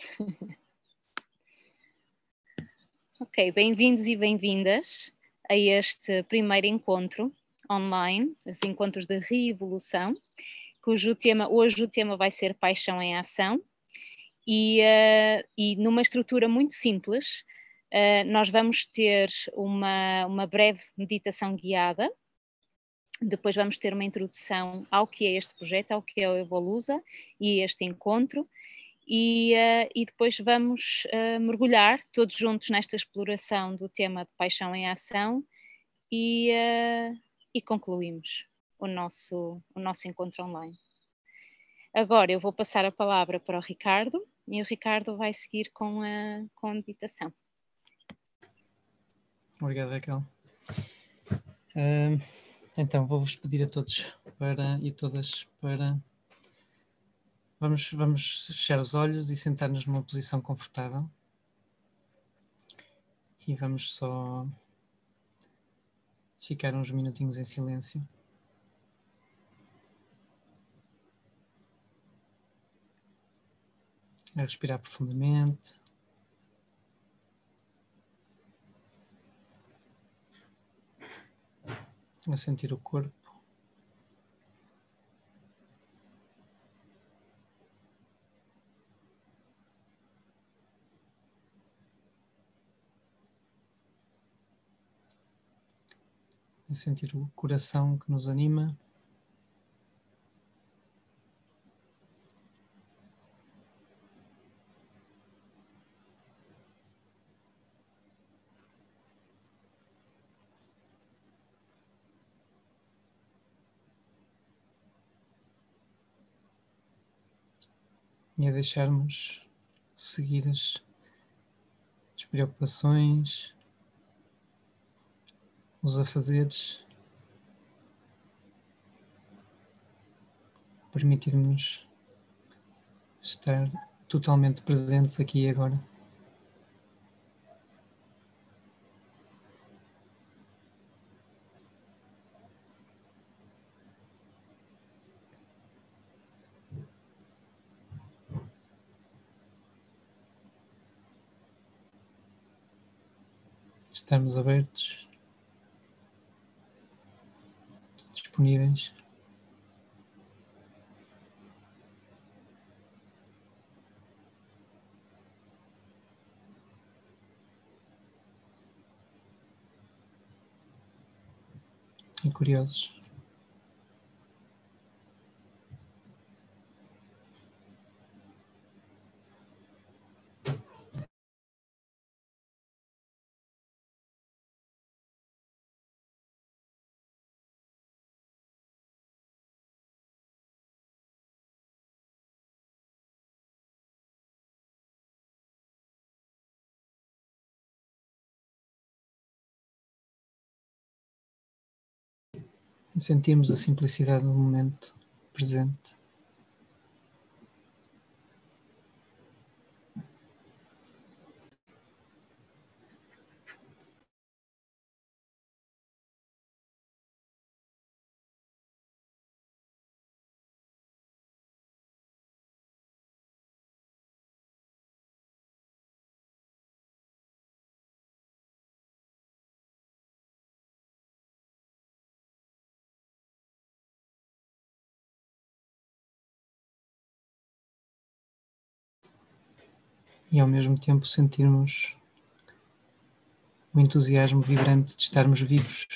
Ok, bem-vindos e bem-vindas a este primeiro encontro online, os encontros de reevolução, cujo tema, hoje o tema vai ser Paixão em Ação, e, uh, e numa estrutura muito simples, uh, nós vamos ter uma, uma breve meditação guiada, depois vamos ter uma introdução ao que é este projeto, ao que é o Evolusa e este encontro, e, uh, e depois vamos uh, mergulhar todos juntos nesta exploração do tema de paixão em ação e, uh, e concluímos o nosso, o nosso encontro online. Agora eu vou passar a palavra para o Ricardo e o Ricardo vai seguir com a, com a meditação. Obrigado, Raquel. então, vou-vos pedir a todos para, e todas para Vamos, vamos fechar os olhos e sentar-nos numa posição confortável. E vamos só ficar uns minutinhos em silêncio. A respirar profundamente. A sentir o corpo. A sentir o coração que nos anima. E a deixarmos seguir as, as preocupações, os afazeres, permitir-nos estar totalmente presentes aqui e agora. Estamos abertos disponíveis. E curiosos. Sentirmos a simplicidade do momento presente. E ao mesmo tempo sentirmos o entusiasmo vibrante de estarmos vivos.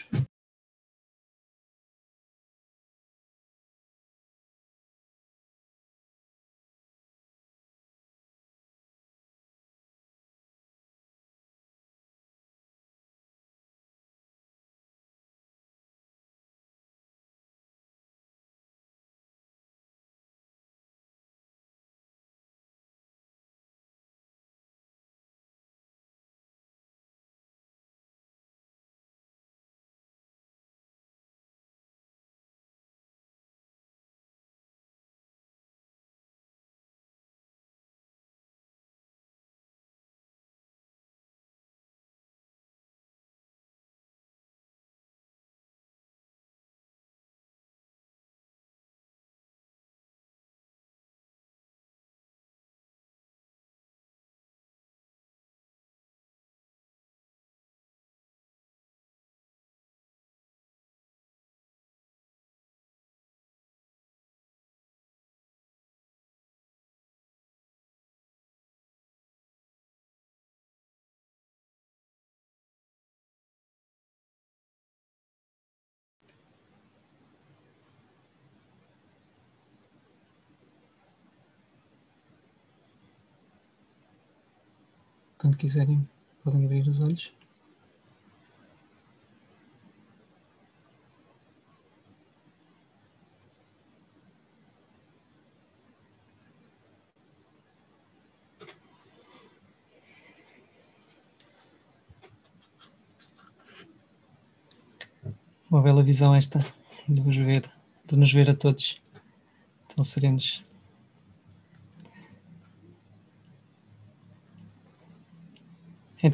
Quando quiserem, podem abrir os olhos. Uma bela visão esta de nos ver, de nos ver a todos tão serenos.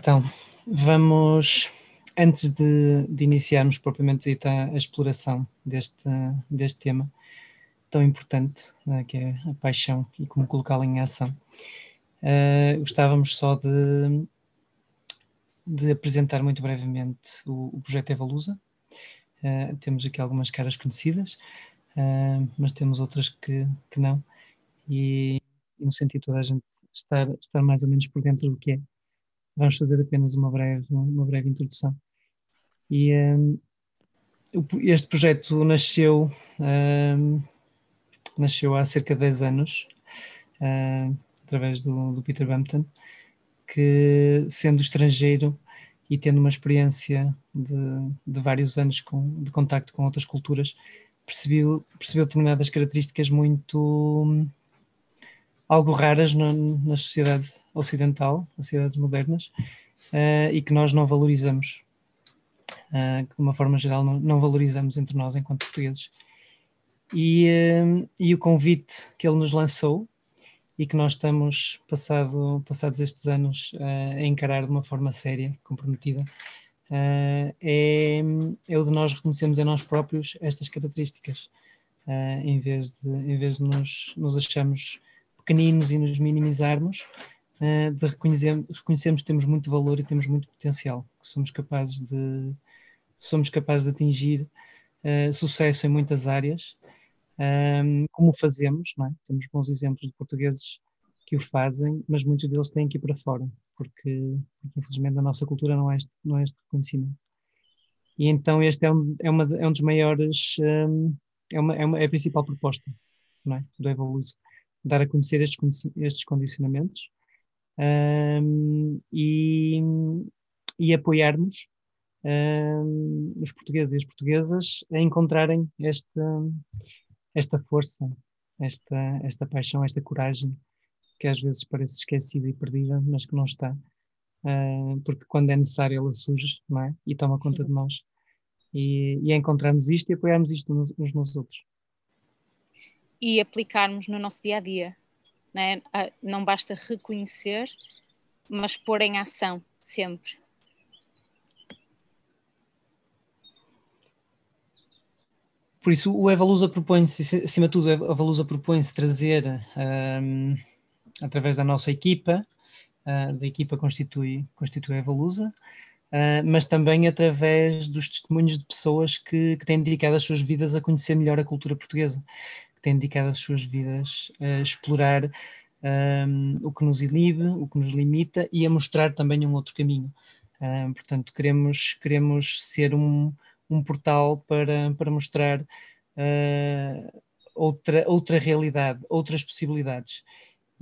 Então, vamos, antes de, de iniciarmos propriamente dita a exploração deste, deste tema tão importante, né, que é a paixão e como colocá-la em ação, uh, gostávamos só de, de apresentar muito brevemente o, o projeto Evalusa. Uh, temos aqui algumas caras conhecidas, uh, mas temos outras que, que não, e, e no sentido de toda a gente estar, estar mais ou menos por dentro do que é vamos fazer apenas uma breve, uma breve introdução. E um, este projeto nasceu, um, nasceu há cerca de 10 anos, um, através do, do, Peter Bampton, que sendo estrangeiro e tendo uma experiência de, de vários anos com, de contacto com outras culturas, percebeu, percebeu determinadas características muito algo raras na, na sociedade ocidental, nas sociedades modernas, uh, e que nós não valorizamos, uh, que de uma forma geral não, não, valorizamos entre nós enquanto portugueses. E, uh, e o convite que ele nos lançou e que nós estamos, passado, passados estes anos, a encarar de uma forma séria, comprometida, é, é o de nós reconhecermos em nós próprios estas características, em vez de, em vez de nos, nos acharmos pequeninos e nos minimizarmos, uh, de reconhecer, reconhecermos que temos muito valor e temos muito potencial, que somos capazes de, somos capazes de atingir uh, sucesso em muitas áreas, ehm, como fazemos, é? Temos bons exemplos de portugueses que o fazem, mas muitos deles têm que ir para fora, porque, porque infelizmente a nossa cultura não é este, não é este reconhecimento. E então este é um, é uma, é um dos maiores, um, ehm, é, uma, é, uma, é a principal proposta não é? do Evoluso dar a conhecer estes, estes condicionamentos um, e, e apoiarmos um, os portugueses e as portuguesas a encontrarem esta, esta força, esta, esta paixão, esta coragem que às vezes parece esquecida e perdida, mas que não está, uh, porque quando é necessário ela surge não é? e toma conta de nós. E, e encontrarmos isto e apoiarmos isto uns nos outros e aplicarmos no nosso dia a dia. Né? Não basta reconhecer, mas pôr em ação sempre. Por isso, o Evalusa propõe-se, acima de tudo, a Evalusa propõe-se trazer, um, através da nossa equipa, uh, da equipa constitui, constitui a Evalusa, uh, mas também através dos testemunhos de pessoas que, que têm dedicado as suas vidas a conhecer melhor a cultura portuguesa que têm dedicado as suas vidas a explorar um, o que nos inibe, o que nos limita e a mostrar também um outro caminho. Um, portanto, queremos, queremos ser um, um portal para, para mostrar uh, outra, outra realidade, outras possibilidades.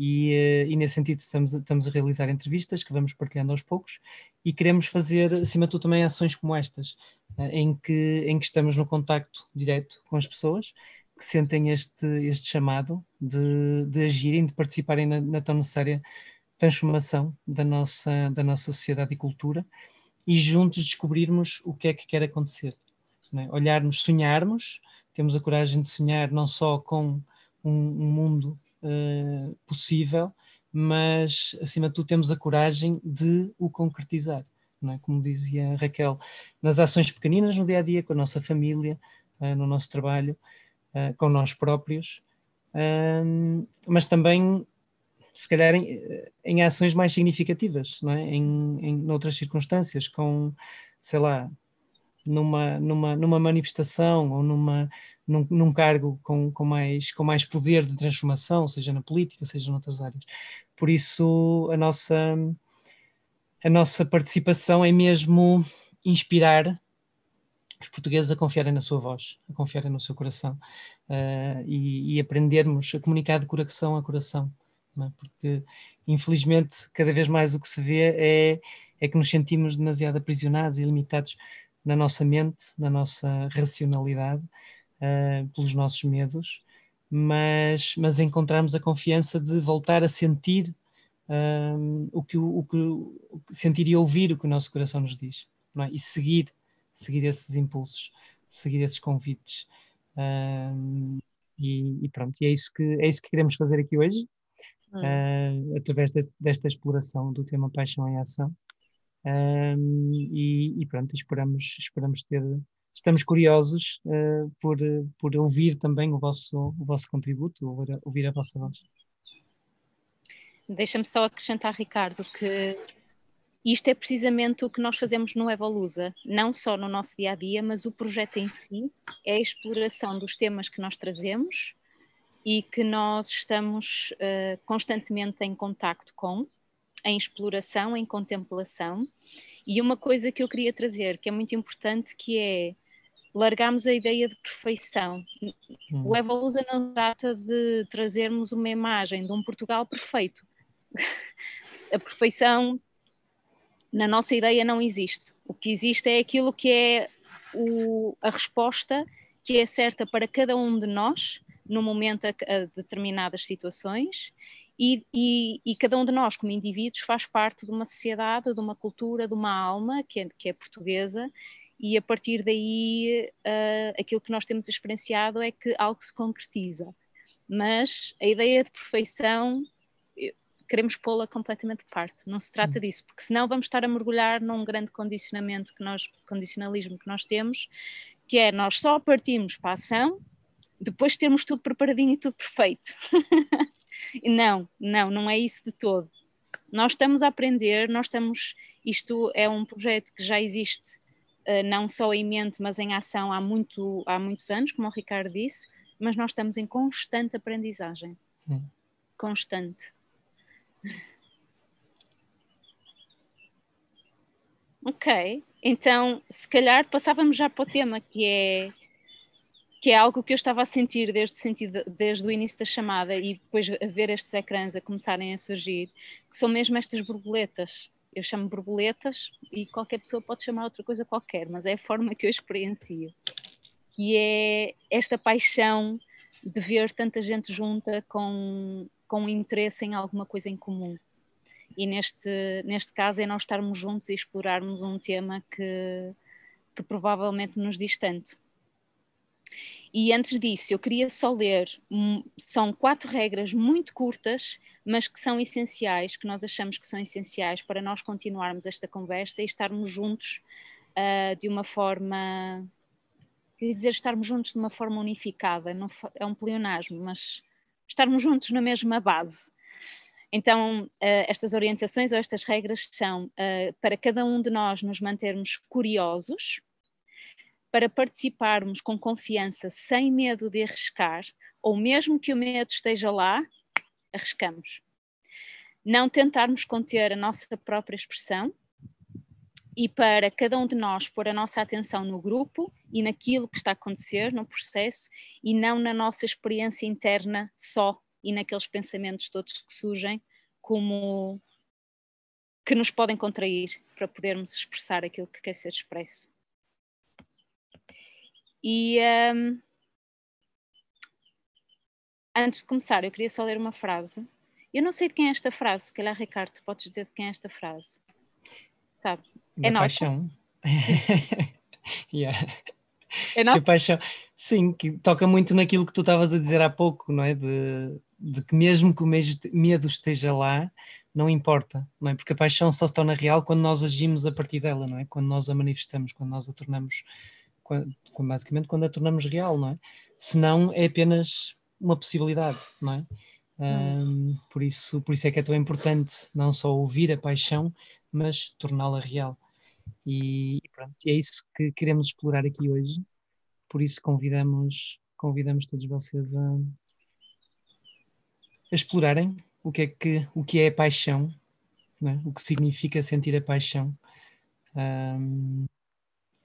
E, e, nesse sentido estamos, estamos a realizar entrevistas que vamos partilhando aos poucos e queremos fazer, acima de tudo, também ações como estas, uh, em, que, em que estamos no contacto direto com as pessoas que sentem este, este chamado de, de agirem, de participarem na, na tão necessária transformação da nossa, da nossa sociedade e cultura e juntos descobrirmos o que é que quer acontecer. É? Olharmos, sonharmos, temos a coragem de sonhar não só com um, um mundo uh, possível, mas acima de tudo temos a coragem de o concretizar. É? Como dizia Raquel, nas ações pequeninas no dia a dia, com a nossa família, uh, no nosso trabalho, uh, com nós próprios, um, mas também, se calhar, em, em, ações mais significativas, não é? em, em noutras circunstâncias, com, sei lá, numa, numa, numa manifestação ou numa, num, num cargo com, com, mais, com mais poder de transformação, seja na política, seja noutras áreas. Por isso, a nossa, a nossa participação é mesmo inspirar os portugueses a confiarem na sua voz, a confiarem no seu coração uh, e, e, aprendermos a comunicar de coração a coração, é? porque infelizmente cada vez mais o que se vê é, é que nos sentimos demasiado aprisionados e limitados na nossa mente, na nossa racionalidade, uh, pelos nossos medos, mas, mas encontrarmos a confiança de voltar a sentir um, o, que, o, o que sentir e ouvir o que o nosso coração nos diz é? e seguir, seguir esses impulsos, seguir esses convites. Um, e, e, pronto, e é isso que é isso que queremos fazer aqui hoje, hum. uh, através deste, desta exploração do tema paixão em ação. Um, e, e, pronto, esperamos, esperamos ter, estamos curiosos uh, por, por ouvir também o vosso, o vosso contributo, ouvir, ouvir a vossa voz. Deixa-me só acrescentar, Ricardo, que isto é precisamente o que nós fazemos no Evolusa, não só no nosso dia a dia, mas o projeto em si é a exploração dos temas que nós trazemos e que nós estamos uh, constantemente em contacto com, em exploração, em contemplação. E uma coisa que eu queria trazer, que é muito importante, que é largarmos a ideia de perfeição. Hum. O Evolusa não trata de trazermos uma imagem de um Portugal perfeito a perfeição na nossa ideia não existe. O que existe é aquilo que é o, a resposta que é certa para cada um de nós no momento a, a determinadas situações e, e, e, cada um de nós, como indivíduos, faz parte de uma sociedade, de uma cultura, de uma alma que é, que é portuguesa, e a partir daí uh, aquilo que nós temos experienciado é que algo se concretiza. Mas a ideia de perfeição queremos pô-la completamente de parte. Não se trata hum. disso, porque senão vamos estar a mergulhar num grande condicionamento que nós, condicionalismo que nós temos, que é nós só partimos para a ação depois de termos tudo preparadinho e tudo perfeito. não, não, não é isso de todo. Nós estamos a aprender, nós estamos, isto é um projeto que já existe uh, não só em mente, mas em ação há, muito, há muitos anos, como o Ricardo disse, mas nós estamos em constante aprendizagem. Hum. Constante. Ok, então se calhar passávamos já para o tema que é que é algo que eu estava a sentir desde, sentido, desde o início da chamada e depois a ver estes ecrãs a começarem a surgir, que são mesmo estas borboletas. Eu chamo borboletas e qualquer pessoa pode chamar outra coisa qualquer, mas é a forma que eu experiencio. Que é esta paixão de ver tanta gente junta com com interesse em alguma coisa em comum. E neste, neste caso é nós estarmos juntos e explorarmos um tema que, que provavelmente nos diz tanto. E antes disso, eu queria só ler, são quatro regras muito curtas, mas que são essenciais, que nós achamos que são essenciais para nós continuarmos esta conversa e estarmos juntos uh, de uma forma, quer dizer, estarmos juntos de uma forma unificada, não, é um pleonasmo, mas estarmos juntos na mesma base. Então, uh, estas orientações ou estas regras são uh, para cada um de nós nos mantermos curiosos, para participarmos com confiança, sem medo de arriscar, ou mesmo que o medo esteja lá, arriscamos. Não tentarmos conter a nossa própria expressão, e para cada um de nós pôr a nossa atenção no grupo e naquilo que está a acontecer, no processo, e não na nossa experiência interna só e naqueles pensamentos todos que surgem, como que nos podem contrair para podermos expressar aquilo que quer ser expresso. E um, antes de começar, eu queria só ler uma frase. Eu não sei de quem é esta frase, se calhar, Ricardo, podes dizer de quem é esta frase. Sabe? É nossa. paixão. yeah. É nossa? Que paixão. Sim, que toca muito naquilo que tu estavas a dizer há pouco, não é? De, de que mesmo que o medo esteja lá, não importa, não é? Porque a paixão só se torna real quando nós agimos a partir dela, não é? Quando nós a manifestamos, quando nós a tornamos, quando, basicamente quando a tornamos real, não é? Senão é apenas uma possibilidade, não é? Um, por, isso, por isso é que é tão importante não só ouvir a paixão, mas torná-la real. E pronto, é isso que queremos explorar aqui hoje. Por isso convidamos, convidamos todos vocês a, a explorarem o que é que o que é a paixão, é? o que significa sentir a paixão, um,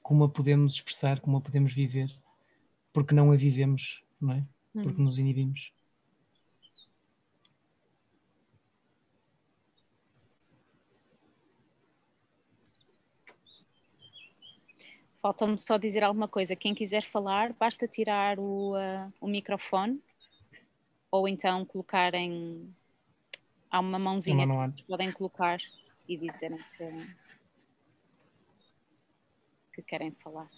como a podemos expressar, como a podemos viver, porque não a vivemos, não é? Porque hum. nos inibimos. Falta-me só dizer alguma coisa. Quem quiser falar, basta tirar o, uh, o microfone ou então colocarem. Há uma mãozinha que podem colocar e dizerem que, que querem falar.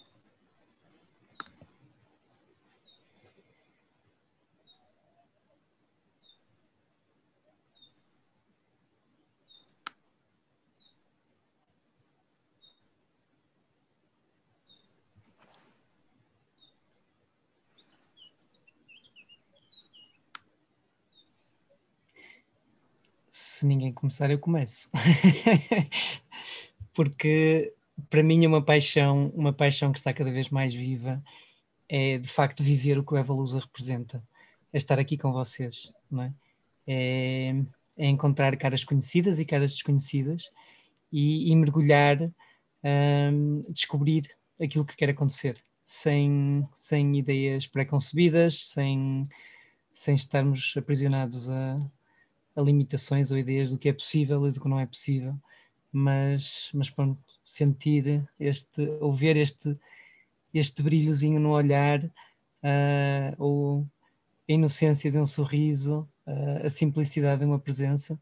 Se ninguém começar, eu começo. Porque para mim é uma paixão, uma paixão que está cada vez mais viva, é de facto viver o que o Evolusa representa, é estar aqui com vocês, não é? É, é encontrar caras conhecidas e caras desconhecidas e, e mergulhar, um, descobrir aquilo que quer acontecer, sem, sem ideias preconcebidas, sem, sem estarmos aprisionados a, a limitações ou ideias do que é possível e do que não é possível, mas, mas pronto, sentir este, ou ver este, este brilhozinho no olhar, uh, ou a inocência de um sorriso, uh, a simplicidade de uma presença,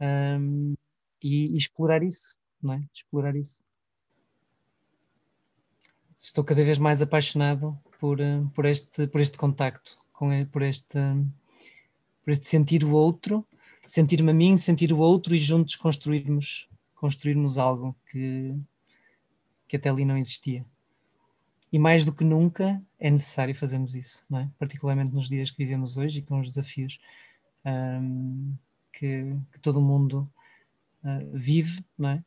um, e, e, explorar isso, não é? Explorar isso. Estou cada vez mais apaixonado por, uh, por, este, por este contacto, com, por este, por este sentir o outro sentir-me a mim, sentir o outro e juntos construirmos, construirmos algo que, que até ali não existia. E mais do que nunca é necessário fazermos isso, é? particularmente nos dias que vivemos hoje e com os desafios um, que, que, todo mundo uh, vive, não é?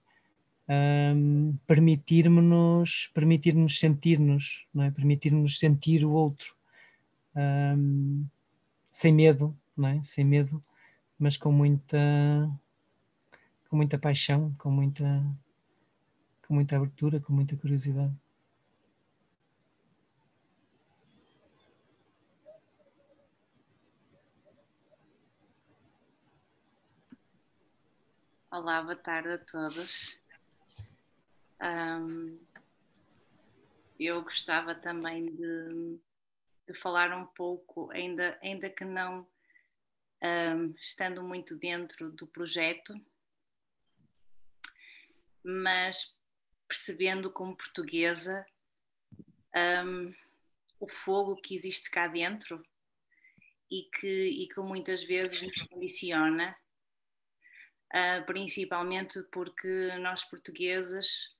Um, permitir-nos permitir-nos sentir-nos, é? permitir-nos sentir o outro um, sem medo, é? sem medo mas com muita com muita paixão, com muita com muita abertura, com muita curiosidade. Olá, boa tarde a todos. Um, eu gostava também de, de, falar um pouco, ainda, ainda que não um, estando muito dentro do projeto, mas percebendo como portuguesa um, o fogo que existe cá dentro e que, e que muitas vezes nos condiciona, uh, principalmente porque nós portugueses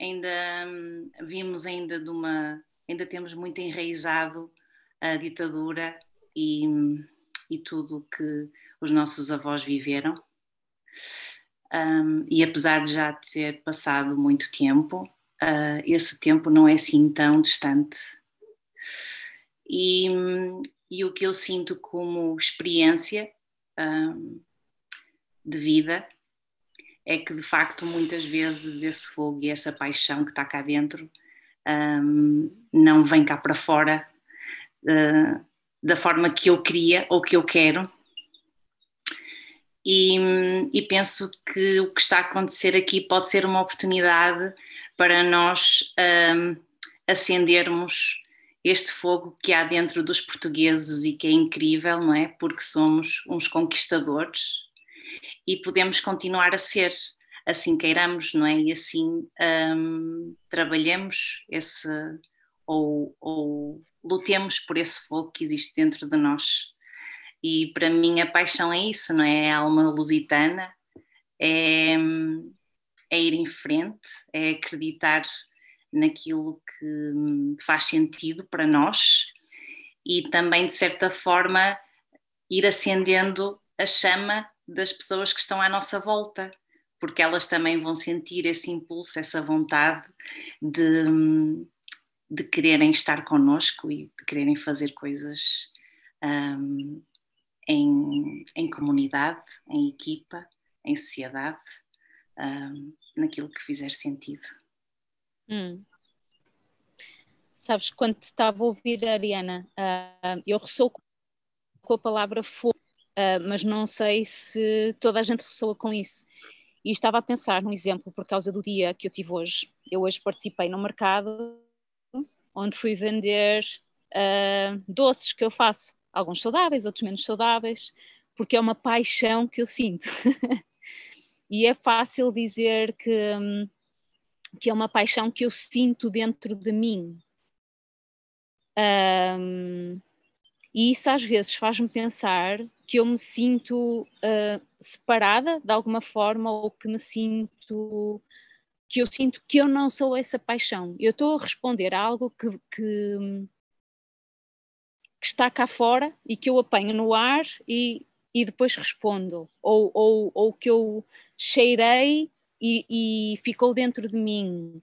ainda um, vimos ainda de uma ainda temos muito enraizado a ditadura e e tudo o que os nossos avós viveram. Um, e apesar de já ter passado muito tempo, uh, esse tempo não é assim tão distante. E, e o que eu sinto como experiência um, de vida é que de facto muitas vezes esse fogo e essa paixão que está cá dentro um, não vem cá para fora uh, da forma que eu queria ou que eu quero. E, e, penso que o que está a acontecer aqui pode ser uma oportunidade para nós um, acendermos este fogo que há dentro dos portugueses e que é incrível, não é? Porque somos uns conquistadores e podemos continuar a ser, assim queiramos, não é? E assim um, trabalhemos esse ou, ou lutemos por esse fogo que existe dentro de nós. E para mim a paixão é isso, não é? É a alma lusitana, é, é ir em frente, é acreditar naquilo que faz sentido para nós e também, de certa forma, ir acendendo a chama das pessoas que estão à nossa volta, porque elas também vão sentir esse impulso, essa vontade de, de quererem estar connosco e de quererem fazer coisas um, em, em, comunidade, em equipa, em sociedade, um, naquilo que fizer sentido. Hum. Sabes, quando estava a ouvir a Ariana, uh, eu ressoo com a palavra fogo, uh, mas não sei se toda a gente ressoa com isso. E estava a pensar num exemplo por causa do dia que eu tive hoje. Eu hoje participei no mercado onde fui vender uh, doces que eu faço, alguns saudáveis, outros menos saudáveis, porque é uma paixão que eu sinto. e é fácil dizer que, que é uma paixão que eu sinto dentro de mim. Um, e isso às vezes faz-me pensar que eu me sinto uh, separada de alguma forma ou que me sinto que eu sinto que eu não sou essa paixão. Eu estou a responder a algo que, que, que, está cá fora e que eu apanho no ar e, e depois respondo, ou, ou, ou que eu cheirei e, e ficou dentro de mim.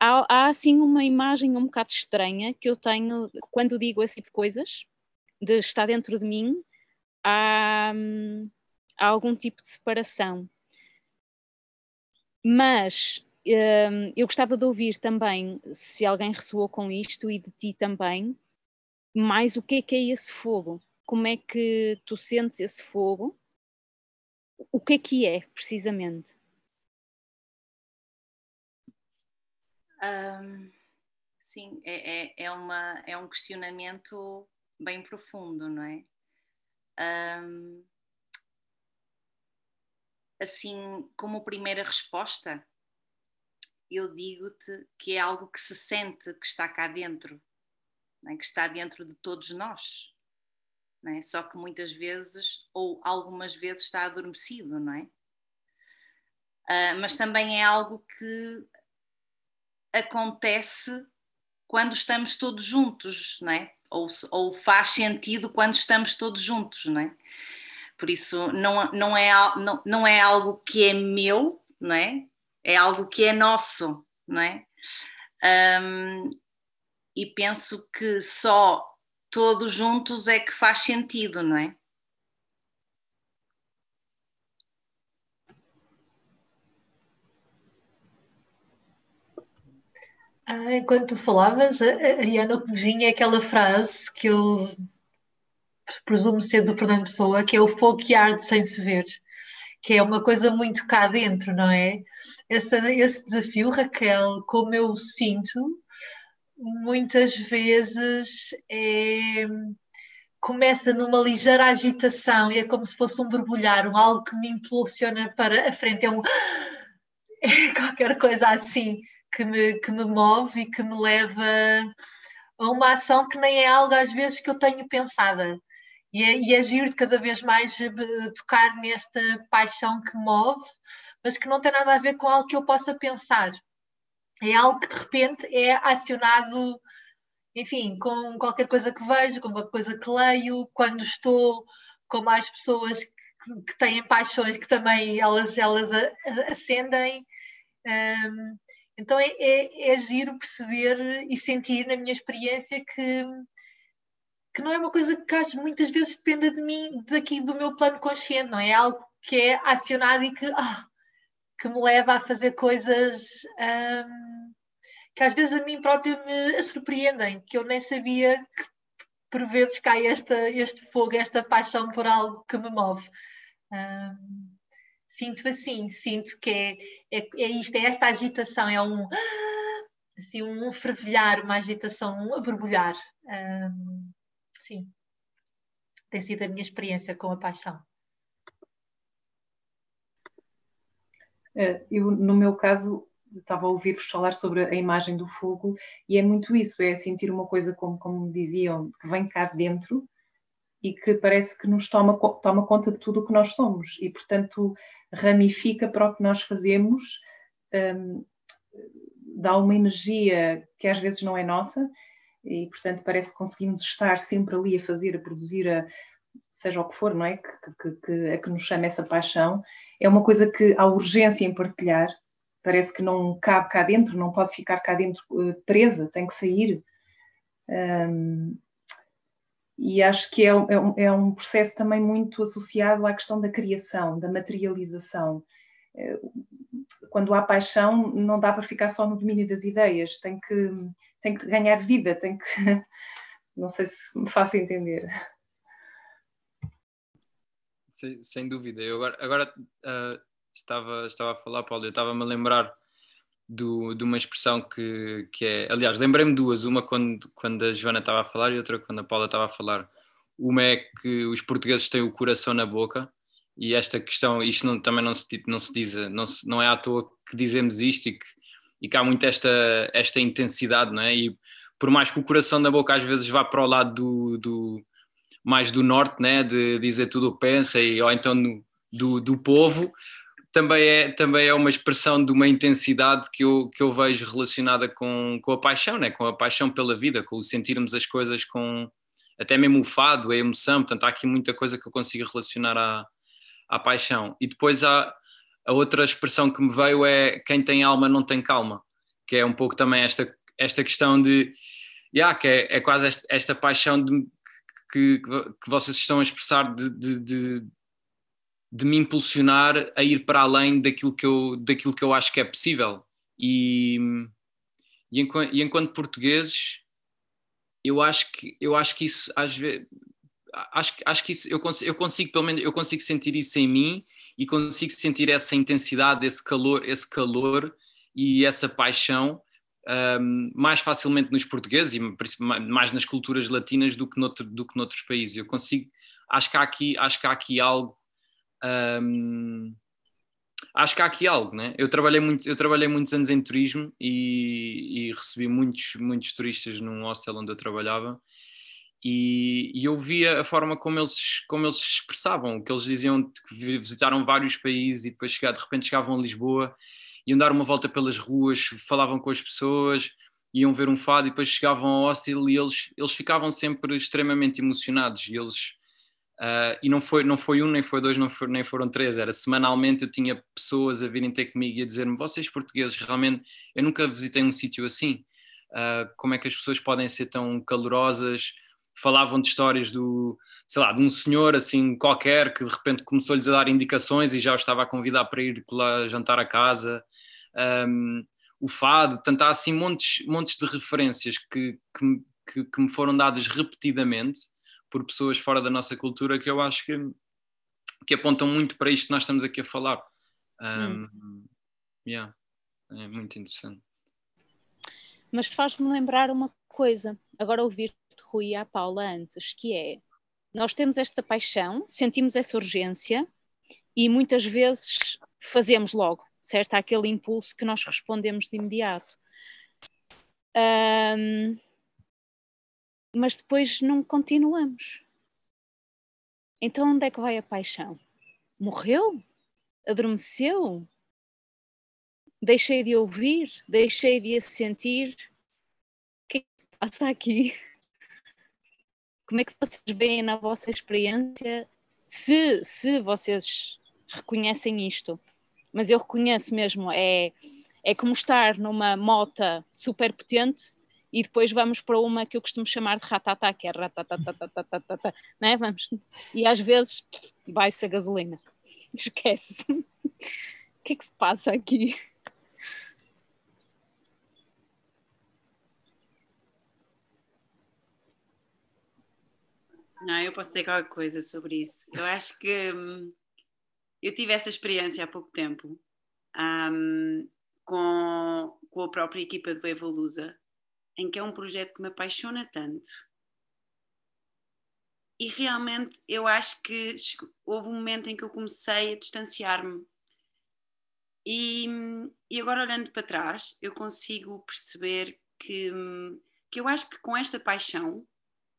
Há, há assim uma imagem um bocado estranha que eu tenho quando digo esse tipo de coisas, de estar dentro de mim, há, há algum tipo de separação. Mas um, eu gostava de ouvir também, se alguém ressoou com isto e de ti também, mais o que é que é esse fogo? Como é que tu sentes esse fogo? O que é que é, precisamente? Um, sim, é, é, é, uma, é um questionamento bem profundo, não é? Um, assim, como primeira resposta, eu digo-te que é algo que se sente que está cá dentro, é? que está dentro de todos nós. É? Só que muitas vezes, ou algumas vezes, está adormecido, não é? Uh, mas também é algo que acontece quando estamos todos juntos, não é? ou, ou faz sentido quando estamos todos juntos, não é? Por isso, não, não, é, não, não é algo que é meu, não é? É algo que é nosso, não é? Um, e penso que só todos juntos é que faz sentido, não é? Ah, enquanto falavas, Ariana, o que vinha é aquela frase que eu presumo ser do Fernando Pessoa, que é o fogo que arde sem se ver, que é uma coisa muito cá dentro, não é? Esse, esse desafio, Raquel, como eu sinto, muitas vezes é, começa numa ligeira agitação e é como se fosse um borbulhar, um algo que me impulsiona para a frente, é um é qualquer coisa assim que me, que me move e que me leva a uma ação que nem é algo às vezes que eu tenho pensada. E é, e é de cada vez mais eh, tocar nesta paixão que move, mas que não tem nada a ver com algo que eu possa pensar. É algo que de repente é acionado, enfim, com qualquer coisa que vejo, com qualquer coisa que leio, quando estou com mais pessoas que, que têm paixões que também elas, elas acendem. Um, então é, é, é giro perceber e sentir na minha experiência que, que não é uma coisa que acho muitas vezes dependa de mim, daqui do meu plano consciente, não é? é algo que é acionado e que, ah, que me leva a fazer coisas um, que às vezes a mim própria me surpreendem, que eu nem sabia que por vezes cai esta, este fogo, esta paixão por algo que me move. Um, Sinto assim, sinto que é, é, é isto, é esta agitação, é um assim, um fervilhar, uma agitação, um a borbulhar. Um, sim, tem sido a minha experiência com a paixão. Eh, eu, no meu caso, estava a ouvir-vos falar sobre a imagem do fogo e é muito isso, é sentir uma coisa como, como diziam, que vem cá dentro e que parece que nos toma, toma conta de tudo o que nós somos e, portanto, ramifica para o que nós fazemos, um, dá uma energia que às vezes não é nossa e, portanto, parece que conseguimos estar sempre ali a fazer, a produzir, a, seja o que for, não é? Que, que, que, a que nos chama essa paixão. É uma coisa que há urgência em partilhar, parece que não cabe cá dentro, não pode ficar cá dentro uh, presa, tem que sair. Um, e acho que é, é, um, é um processo também muito associado à questão da criação, da materialização. Eh, quando há paixão, não dá para ficar só no domínio das ideias, tem que, tem que ganhar vida, tem que. Não sei se me faço entender. Sem, sem dúvida. Eu agora, agora uh, estava, estava a falar, Paulo, eu estava-me a lembrar do, de uma expressão que, que é. Aliás, lembrei-me duas, uma quando, quando a Joana estava a falar e outra quando a Paula estava a falar. Uma é que os portugueses têm o coração na boca, e esta questão, isto não, também não se, não se diz, não, se, não é à toa que dizemos isto e que, e que há muito esta, esta intensidade, não é? E por mais que o coração na boca às vezes vá para o lado do, do mais do norte, né? de dizer tudo o que pensa, e, ou então no, do, do povo, também é, também é uma expressão de uma intensidade que eu, que eu vejo relacionada com, com a paixão, né? com a paixão pela vida, com o sentirmos as coisas com até mesmo o fado, a emoção, portanto há aqui muita coisa que eu consigo relacionar à, à paixão. E depois há a outra expressão que me veio é quem tem alma não tem calma, que é um pouco também esta, esta questão de, yeah, que é, é quase esta, esta paixão de, que, que vocês estão a expressar de, de, de de me impulsionar a ir para além daquilo que eu, daquilo que eu acho que é possível. E, e, enquanto, e enquanto portugueses, eu acho que, eu acho que isso às vezes. Acho, acho que isso, eu, consigo, eu consigo, pelo menos, eu consigo sentir isso em mim e consigo sentir essa intensidade, esse calor, esse calor e essa paixão um, mais facilmente nos portugueses e mais nas culturas latinas do que, noutro, do que noutros países. Eu consigo, acho que há aqui, acho que há aqui algo um, acho que há aqui algo, né? Eu trabalhei, muito, eu trabalhei muitos anos em turismo e, e recebi muitos, muitos turistas num hostel onde eu trabalhava e, e, eu via a forma como eles, como eles se expressavam, que eles diziam que visitaram vários países e depois chegar, de repente chegavam a Lisboa, iam dar uma volta pelas ruas, falavam com as pessoas, iam ver um fado e depois chegavam ao hostel e eles, eles ficavam sempre extremamente emocionados e eles Uh, e não foi, não foi um, nem foi dois, não foi, nem foram três, era semanalmente eu tinha pessoas a virem ter comigo e a dizer-me: vocês portugueses, realmente, eu nunca visitei um sítio assim. Uh, como é que as pessoas podem ser tão calorosas? Falavam de histórias do, sei lá, de um senhor assim qualquer que de repente começou-lhes a dar indicações e já o estava a convidar para ir lá jantar a casa. Um, o fado, portanto, há assim montes, montes de referências que, que, que me foram dadas repetidamente por pessoas fora da nossa cultura que eu acho que, que apontam muito para isto que nós estamos aqui a falar. Um, hum. yeah, é muito interessante. Mas faz-me lembrar uma coisa, agora ouvir-te, Rui, e a Paula antes, que é, nós temos esta paixão, sentimos essa urgência e muitas vezes fazemos logo, certo? Há aquele impulso que nós respondemos de imediato. Um, mas depois não continuamos. Então onde é que vai a paixão? Morreu? Adormeceu? Deixei de ouvir? Deixei de sentir? Passa aqui? Como é que vocês veem na vossa experiência? Se, se vocês reconhecem isto, mas eu reconheço mesmo, é, é como estar numa mota super potente e depois vamos para uma que eu costumo chamar de ratatá, que é ratatatatata, né? Vamos, e às vezes vai-se a gasolina, esquece. O que é que se passa aqui? Não, eu posso dizer qualquer coisa sobre isso. Eu acho que hum, eu tive essa experiência há pouco tempo um, com, com a própria equipa do Evolusa em que é um projeto que me apaixona tanto. E realmente eu acho que houve um momento em que eu comecei a distanciar-me. E, e agora olhando para trás, eu consigo perceber que, que eu acho que com esta paixão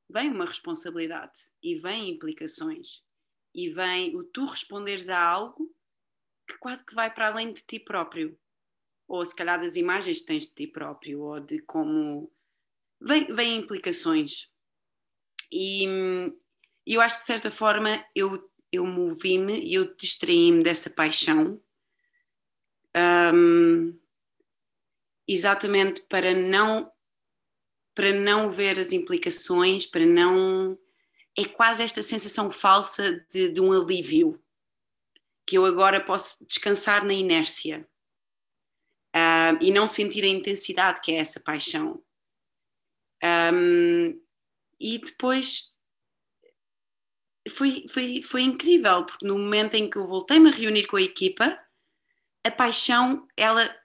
vem uma responsabilidade e vem implicações e vem o tu responderes a algo que quase que vai para além de ti próprio ou se calhar das imagens que tens de ti próprio, ou de como. Vêm vem implicações. E eu acho que de certa forma eu, eu movi-me e eu distraí-me dessa paixão. Um, exatamente para não para não ver as implicações, para não é quase esta sensação falsa de, de um alívio que eu agora posso descansar na inércia uh, e não sentir a intensidade que é essa paixão. Um, e depois foi, foi, foi incrível, porque no momento em que eu voltei-me a reunir com a equipa, a paixão, ela,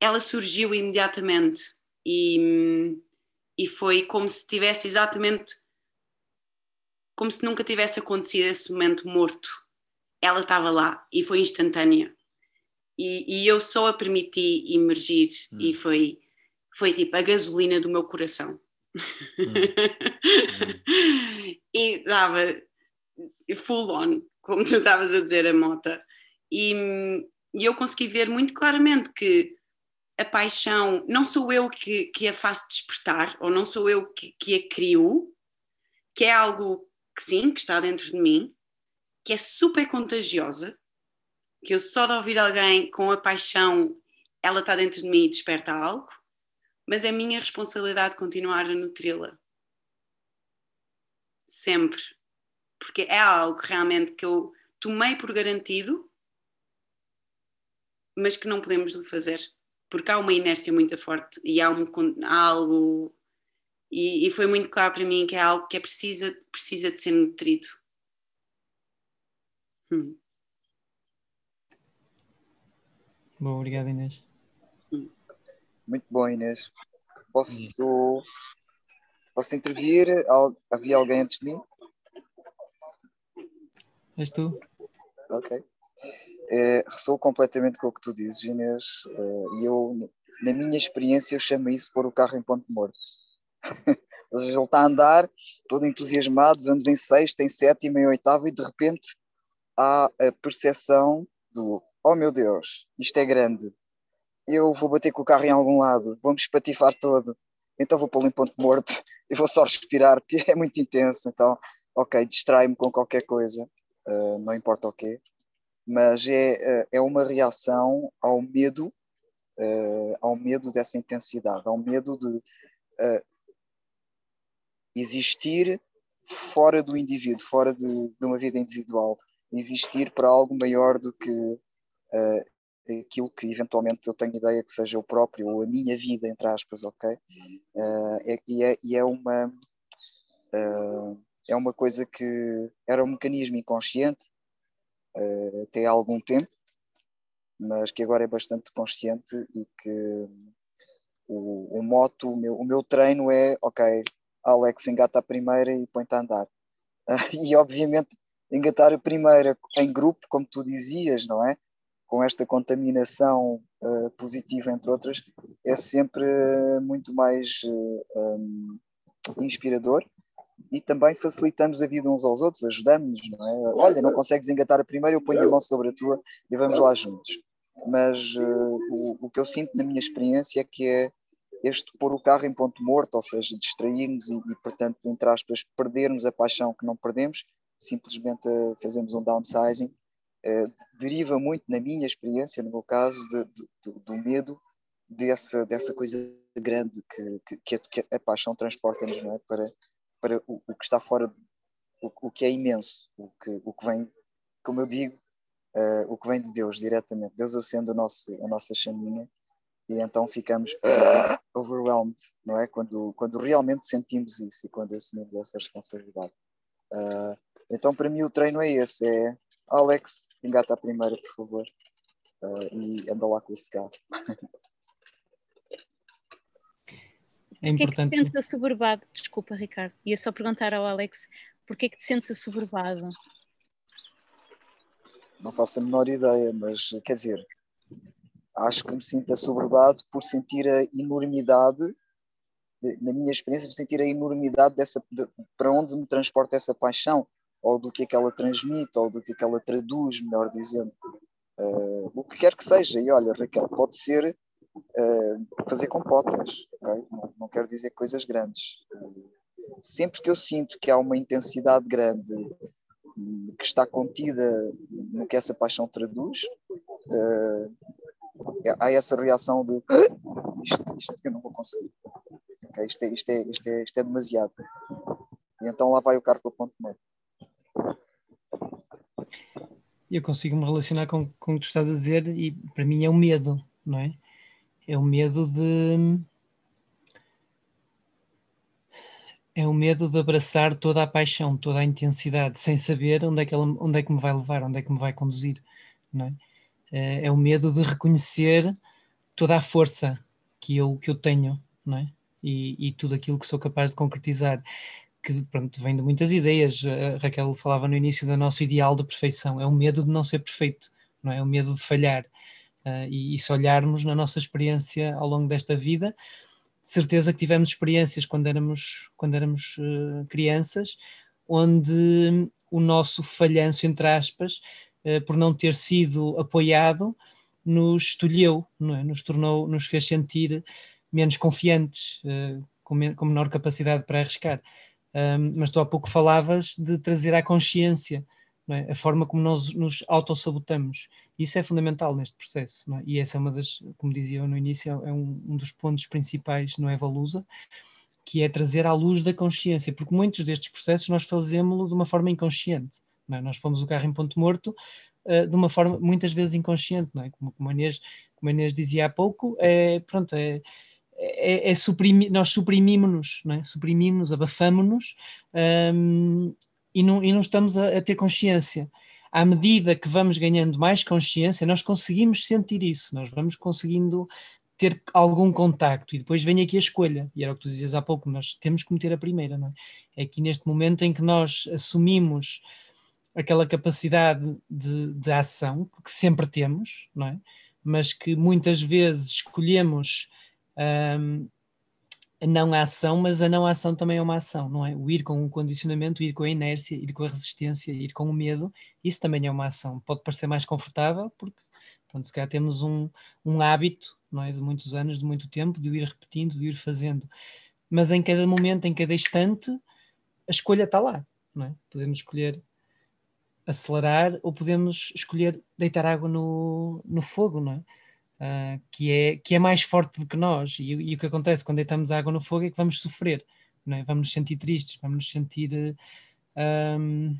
ela surgiu imediatamente e, e foi como se tivesse exatamente como se nunca tivesse acontecido esse momento morto. Ela estava lá e foi instantânea. E, e eu só a permiti emergir hum. e foi, foi tipo a gasolina do meu coração. Hum. e dava full on, como tu estavas a dizer, a mota. E, e eu consegui ver muito claramente que a paixão não sou eu que, que a faço despertar, ou não sou eu que, que a crio, que é algo que sim, que está dentro de mim, que é super contagiosa, que eu só de ouvir alguém com a paixão, ela está dentro de mim e desperta algo, mas é minha responsabilidade continuar a nutri-la. Sempre. Porque é algo realmente que eu tomei por garantido, mas que não podemos fazer. Porque há uma inércia muito forte e há, um, há algo e, e, foi muito claro para mim que é algo que é precisa, precisa de ser nutrido. Hum. Bom, obrigado Inês. Hum. Muito bom Inês. Posso, posso intervir? Havia alguém antes de mim? És tu? Ok. É, ressoo completamente com o que tu dizes, Inês, é, e eu, na minha experiência, eu chamo isso pôr o carro em ponto morto. Ou seja, ele está a andar todo entusiasmado, vamos em sexta, em sétima, em oitava, e de repente há a percepção do oh meu Deus, isto é grande, eu vou bater com o carro em algum lado, vamos espatifar todo, então vou pô-lo em ponto morto e vou só respirar, porque é muito intenso, então, ok, distrai-me com qualquer coisa, uh, não importa o quê, mas é, uh, é uma reação ao medo, uh, ao medo dessa intensidade, ao medo de existir fora do indivíduo, fora de, de, uma vida individual, existir para algo maior do que uh, aquilo que eventualmente eu tenho ideia que seja o próprio ou a minha vida, entre aspas, ok? Uh, é, e, é, e, é, uma uh, é uma coisa que era um mecanismo inconsciente até há algum tempo, mas que agora é bastante consciente e que o, o moto, o meu, o meu treino é, ok, Alex engata a primeira e põe-te a andar. e obviamente engatar a primeira em grupo, como tu dizias, não é? Com esta contaminação uh, positiva, entre outras, é sempre muito mais uh, eh, um, inspirador e também facilitamos a vida uns aos outros, ajudamos-nos, não é? Olha, não consegues engatar a primeira, eu ponho a mão sobre a tua e vamos lá juntos. Mas o, o que eu sinto na minha experiência é que é este pôr o carro em ponto morto, ou seja, distrairmos e, e, portanto, entre aspas, perdermos a paixão que não perdemos, simplesmente uh, fazemos um downsizing, uh, deriva muito, na minha experiência, no meu caso, de, de, do medo dessa, dessa coisa grande que, que, que, a, que a, paixão transporta-nos é? para, para o, o, que está fora, o, o, que é imenso, o que, o que vem, como eu digo, uh, o que vem de Deus diretamente. Deus acende o nosso, a nossa chaminha e então ficamos uh, overwhelmed, não é? Quando, quando realmente sentimos isso e quando assumimos essa responsabilidade. Uh, então, para mim, o treino é esse: é Alex, engata a primeira, por favor, uh, e anda lá com esse carro. É importante. Porquê é que te sentes assoberbado? Desculpa, Ricardo. Ia só perguntar ao Alex: porquê é que te sentes assoberbado? Não faço a menor ideia, mas quer dizer, acho que me sinto assoberbado por sentir a enormidade, de, na minha experiência, por sentir a enormidade dessa, de, para onde me transporta essa paixão, ou do que é que ela transmite, ou do que é que ela traduz, melhor dizendo. Uh, o que quer que seja, e olha, Raquel, pode ser uh, fazer compotas, okay? não, não quero dizer coisas grandes. Sempre que eu sinto que há uma intensidade grande que está contida no que essa paixão traduz, uh, há essa reação de isto, isto eu não vou conseguir. Okay, isto, é, isto, é, isto, é, isto é demasiado. E então lá vai o carro para o ponto meio. Eu consigo me relacionar com, com o que tu estás a dizer e para mim é o medo, não é? É o medo de. É o medo de abraçar toda a paixão, toda a intensidade, sem saber onde é que, ela, onde é que me vai levar, onde é que me vai conduzir, não é? é o medo de reconhecer toda a força que eu, que eu tenho, não é? E, e tudo aquilo que sou capaz de concretizar que pronto, vem de muitas ideias. A Raquel falava no início do nosso ideal de perfeição, é o medo de não ser perfeito, não é? é o medo de falhar. Uh, e, e se olharmos na nossa experiência ao longo desta vida, certeza que tivemos experiências quando éramos, quando éramos uh, crianças, onde o nosso falhanço, entre aspas, uh, por não ter sido apoiado, nos estolheu, é? nos tornou, nos fez sentir menos confiantes, com, com menor capacidade para arriscar mas tu há pouco falavas de trazer à consciência é? a forma como nós nos autossabotamos. Isso é fundamental neste processo, é? e essa é uma das, como dizia eu no início, é um, um dos pontos principais no Evalusa, que é trazer à luz da consciência, porque muitos destes processos nós fazemos-lo de uma forma inconsciente. É? Nós pomos o carro em ponto morto uh, de uma forma muitas vezes inconsciente, é? como, como, a Inês, como a Inês dizia há pouco, é, pronto, é, é, é suprimir, nós suprimimos-nos, é? suprimimos-nos, abafamos-nos um, e, não, e não estamos a, a, ter consciência. À medida que vamos ganhando mais consciência, nós conseguimos sentir isso, nós vamos conseguindo ter algum contacto e depois vem aqui a escolha, e era o que tu dizias há pouco, nós temos que meter a primeira, não é? É que neste momento em que nós assumimos aquela capacidade de, de ação que sempre temos, não é? Mas que muitas vezes escolhemos um, a não ação, mas a não ação também é uma ação, não é? O ir com o condicionamento, ir com a inércia, ir com a resistência, ir com o medo, isso também é uma ação. Pode parecer mais confortável, porque pronto, se calhar temos um, um hábito, não é? De muitos anos, de muito tempo, de o ir repetindo, de o ir fazendo. Mas em cada momento, em cada instante, a escolha está lá, não é? Podemos escolher acelerar ou podemos escolher deitar água no, no fogo, não é? Uh, que, é, que é mais forte do que nós. E, e, o que acontece quando deitamos água no fogo é que vamos sofrer, é? vamos nos sentir tristes, vamos nos sentir um,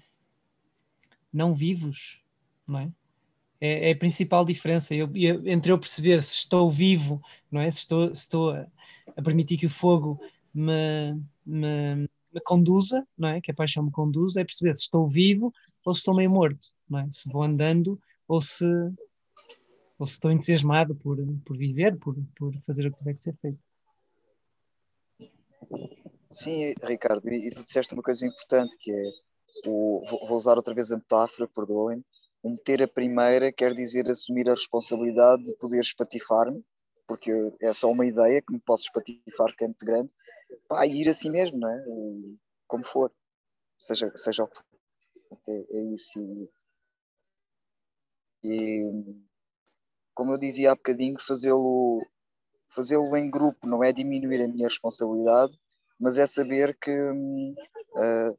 não vivos, não é? É, é, a principal diferença eu, eu, entre eu perceber se estou vivo, não é? Se estou, se estou a, a permitir que o fogo me, me, me, conduza, não é? Que a paixão me conduza, é perceber se estou vivo ou se estou meio morto, não é? Se vou andando ou se, ou se estou entusiasmado por, por viver, por, por fazer o que tiver que ser feito. Sim, Ricardo, e, tu disseste uma coisa importante que é o, vou usar outra vez a metáfora, perdoem, o meter a primeira quer dizer assumir a responsabilidade de poder espatifar-me, porque é só uma ideia que me posso espatifar, que é muito grande, pá, e ir assim mesmo, não é? Como for, seja, seja o que for. É, é isso. E como eu dizia há bocadinho, fazê-lo fazê-lo em grupo não é diminuir a minha responsabilidade, mas é saber que uh,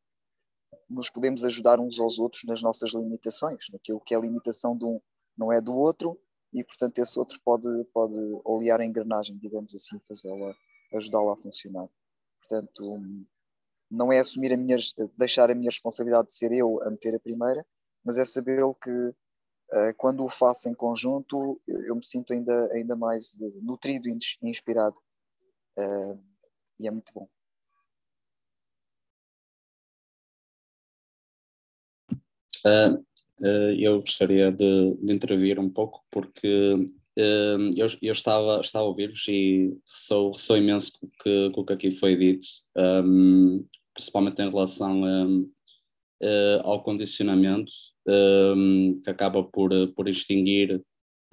nos podemos ajudar uns aos outros nas nossas limitações, naquilo que é limitação de um não é do outro, e portanto esse outro pode, pode olear a engrenagem, digamos assim, fazê-la, ajudá-la a funcionar. Portanto, não é assumir a minha, deixar a minha responsabilidade de ser eu a meter a primeira, mas é saber que quando o faço em conjunto, eu, me sinto ainda, ainda mais nutrido e inspirado. Uh, e é muito bom. Uh, uh, eu gostaria de, de, intervir um pouco porque uh, eu, eu, estava, estava a ouvir-vos e ressou, ressou imenso com que, o que aqui foi dito, principalmente em relação ao condicionamento um, que acaba por, por extinguir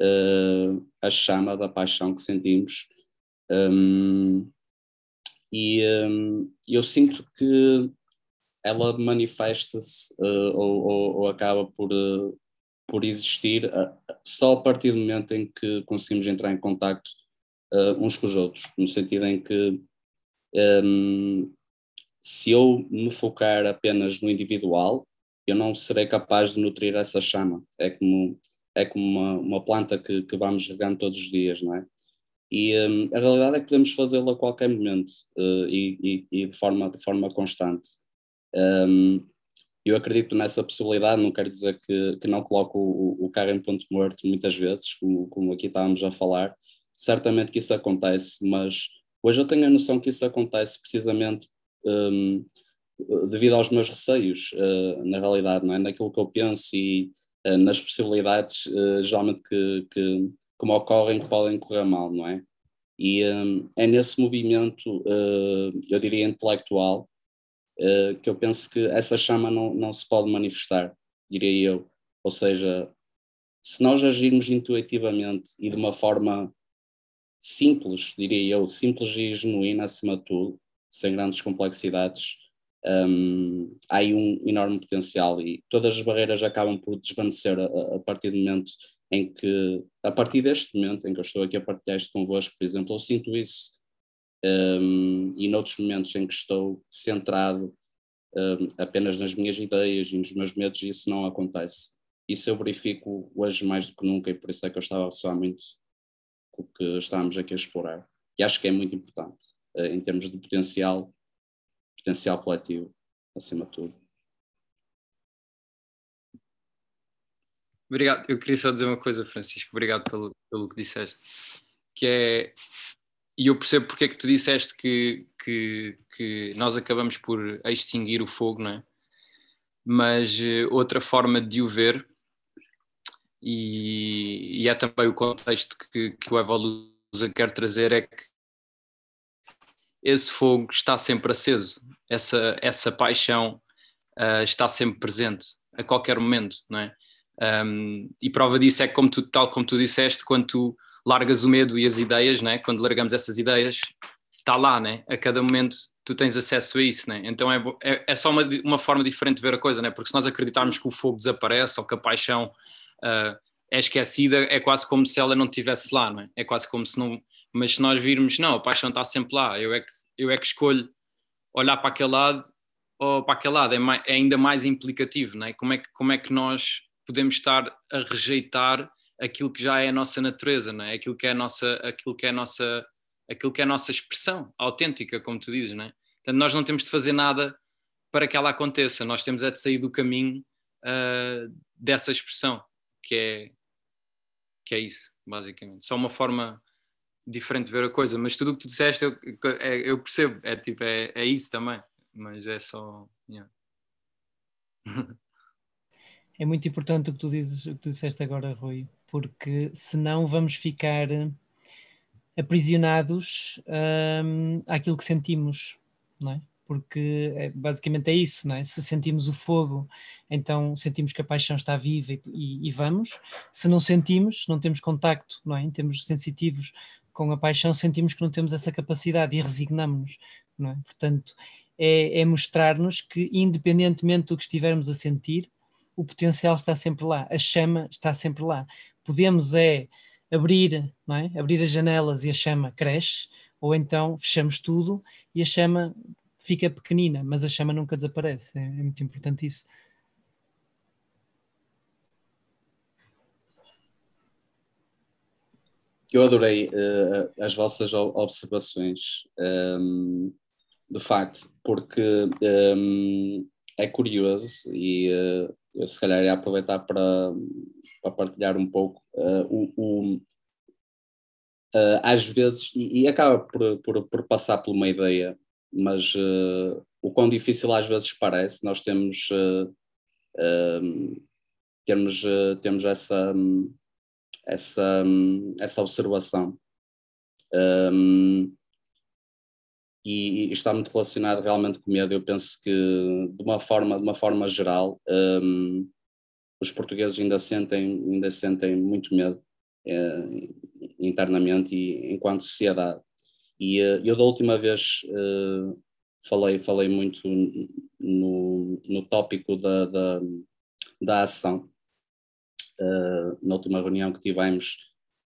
uh, a chama da paixão que sentimos. Um, e um, eu sinto que ela manifesta-se uh, ou, ou, ou, acaba por, uh, por existir só a partir do momento em que conseguimos entrar em contato uns com os outros, no sentido em que se eu me focar apenas no individual, eu não serei capaz de nutrir essa chama. É como, é como uma, uma planta que, que vamos regando todos os dias, não é? E um, a realidade é que podemos fazê-lo a qualquer momento uh, e, e, e, de, forma, de forma constante. Um, eu acredito nessa possibilidade, não quero dizer que, que não coloco o, o carro em ponto morto muitas vezes, como, como aqui estávamos a falar. Certamente que isso acontece, mas hoje eu tenho a noção que isso acontece precisamente um, devido aos meus receios, uh, na realidade, não é? naquilo que eu penso e, uh, nas possibilidades, uh, geralmente, que, que, que me ocorrem, que podem correr mal, não é? E um, é nesse movimento, eu diria, intelectual, que eu penso que essa chama não, não se pode manifestar, diria eu. Ou seja, se nós agirmos intuitivamente e de uma forma simples, diria eu, simples e genuína acima de tudo, sem grandes complexidades, um, há aí um enorme potencial e todas as barreiras acabam por desvanecer a, a, partir do momento em que, a partir deste momento em que eu estou aqui a partilhar isto convosco, por exemplo, eu sinto isso. Um, e noutros momentos em que estou centrado um, apenas nas minhas ideias e nos meus medos, isso não acontece. Isso eu verifico hoje mais do que nunca e por isso é que eu estava a ressoar muito com o que estávamos aqui a explorar. E acho que é muito importante uh, em termos de potencial potencial coletivo, acima de tudo. Obrigado. Eu queria só dizer uma coisa, Francisco. Obrigado pelo, pelo que disseste. Que é. E eu percebo porque é que tu disseste que, que, que nós acabamos por extinguir o fogo, não é? Mas uh, outra forma de o ver, e, e é também o contexto que, que o Evolusa quer trazer, é que esse fogo está sempre aceso, essa, essa paixão uh, está sempre presente a qualquer momento, não é? Um, e prova disso é como tu, tal como tu disseste, quando tu largas o medo e as ideias, né? quando largamos essas ideias, está lá, né? a cada momento tu tens acesso a isso, né? então é, é, é, só uma, uma forma diferente de ver a coisa, né? porque se nós acreditarmos que o fogo desaparece ou que a paixão uh, é esquecida, é quase como se ela não estivesse lá, não é? é quase como se não, mas se nós virmos, não, a paixão está sempre lá, eu é que, eu é que escolho olhar para aquele lado ou para aquele lado, é, mais, é ainda mais implicativo, não é? Como, é que, como é que nós podemos estar a rejeitar aquilo que já é a nossa natureza, não é? Aquilo que é a nossa, aquilo que é nossa, aquilo que é nossa expressão autêntica, como tu dizes, não é? Portanto, nós não temos de fazer nada para que ela aconteça, nós temos é de sair do caminho uh, dessa expressão, que é, que é isso, basicamente. Só uma forma diferente ver a coisa, mas tudo o que tu disseste eu, é, eu percebo, é tipo, é, é isso também, mas é só. Yeah. é muito importante o que tu dizes, o que tu disseste agora, Rui, porque senão vamos ficar aprisionados hum, àquilo que sentimos, não é? Porque é, basicamente é isso, não é? Se sentimos o fogo, então sentimos que a paixão está viva e, e, e vamos. Se não sentimos, não temos contacto, não é? Em termos sensitivos com a paixão sentimos que não temos essa capacidade e resignamos-nos, não é? Portanto, é, é mostrar-nos que, independentemente do que estivermos a sentir, o potencial está sempre lá, a chama está sempre lá. Podemos é abrir, não é? Abrir as janelas e a chama cresce, ou então fechamos tudo e a chama fica pequenina, mas a chama nunca desaparece. É, é muito importante isso. Eu adorei uh, as vossas observações, um, ehm, de facto, porque um, ehm, é curioso e uh, eu se calhar ia aproveitar para, para partilhar um pouco uh, o, o às vezes, e, e acaba por, por, por, passar por uma ideia, mas o quão difícil às vezes parece, nós temos, ehm, temos, temos essa. Um, essa, essa observação. Um, e, e, está muito relacionado realmente com medo. Eu penso que, de uma forma, de uma forma geral, um, os portugueses ainda sentem, ainda sentem muito medo uh, internamente e enquanto sociedade. E uh, eu, da última vez, uh, falei, falei muito no, no tópico da, da, da ação uh, na última reunião que tivemos,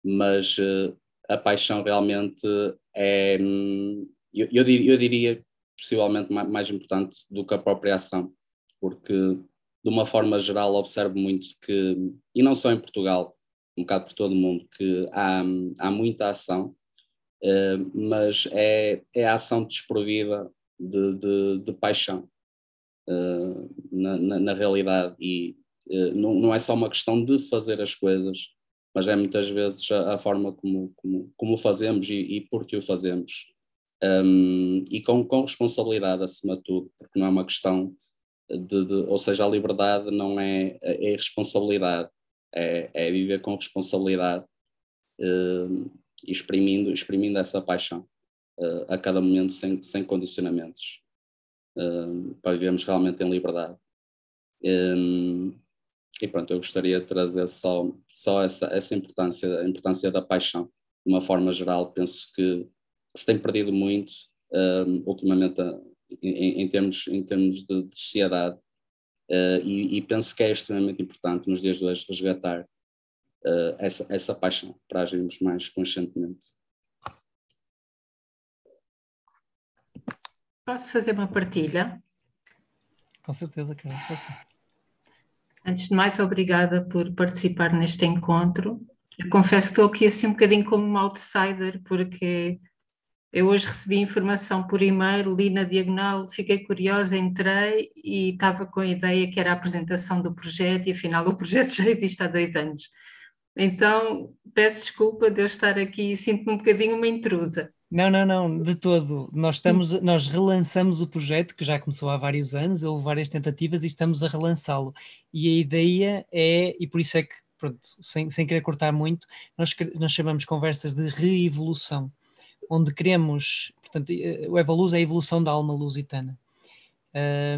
mas uh, a paixão realmente é, hum, eu, eu, diria, eu diria, possivelmente mais, mais importante do que a própria ação, porque de uma forma geral observo muito que, e não só em Portugal, um bocado por todo o mundo, que há, há muita ação, uh, mas é, é a ação desprovida de, de, de paixão uh, na, na, na, realidade e não, não é só uma questão de fazer as coisas, mas é muitas vezes a, a forma como, como, como fazemos e, e por que o fazemos. Um, e com, com responsabilidade acima de tudo, porque não é uma questão de, de, ou seja, a liberdade não é, é responsabilidade, é, é viver com responsabilidade exprimindo, exprimindo essa paixão uh, a cada momento sem, sem condicionamentos, para vivermos realmente em liberdade. Um, e pronto, eu gostaria de trazer só, só essa, essa importância, a importância da paixão, de uma forma geral. Penso que se tem perdido muito um, ultimamente em, em, termos, em termos de, de sociedade, uh, e, e, penso que é extremamente importante nos dias de hoje resgatar uh, essa, essa paixão para agirmos mais conscientemente. Posso fazer uma partilha? Com certeza, Carol, posso. Antes de mais, obrigada por participar neste encontro. Eu confesso que estou aqui assim um bocadinho como uma outsider, porque eu hoje recebi informação por e-mail, li na diagonal, fiquei curiosa, entrei e estava com a ideia que era a apresentação do projeto e afinal o projeto já existe há dois anos. Então, peço desculpa de eu estar aqui e sinto-me um bocadinho uma intrusa. Não, não, não, de todo. Nós estamos, nós relançamos o projeto que já começou há vários anos, houve várias tentativas e estamos a relançá-lo. E a ideia é, e por isso é que, pronto, sem, sem querer cortar muito, nós, nós chamamos conversas de reevolução, onde queremos, portanto, eh, o Evoluz é a evolução da alma lusitana.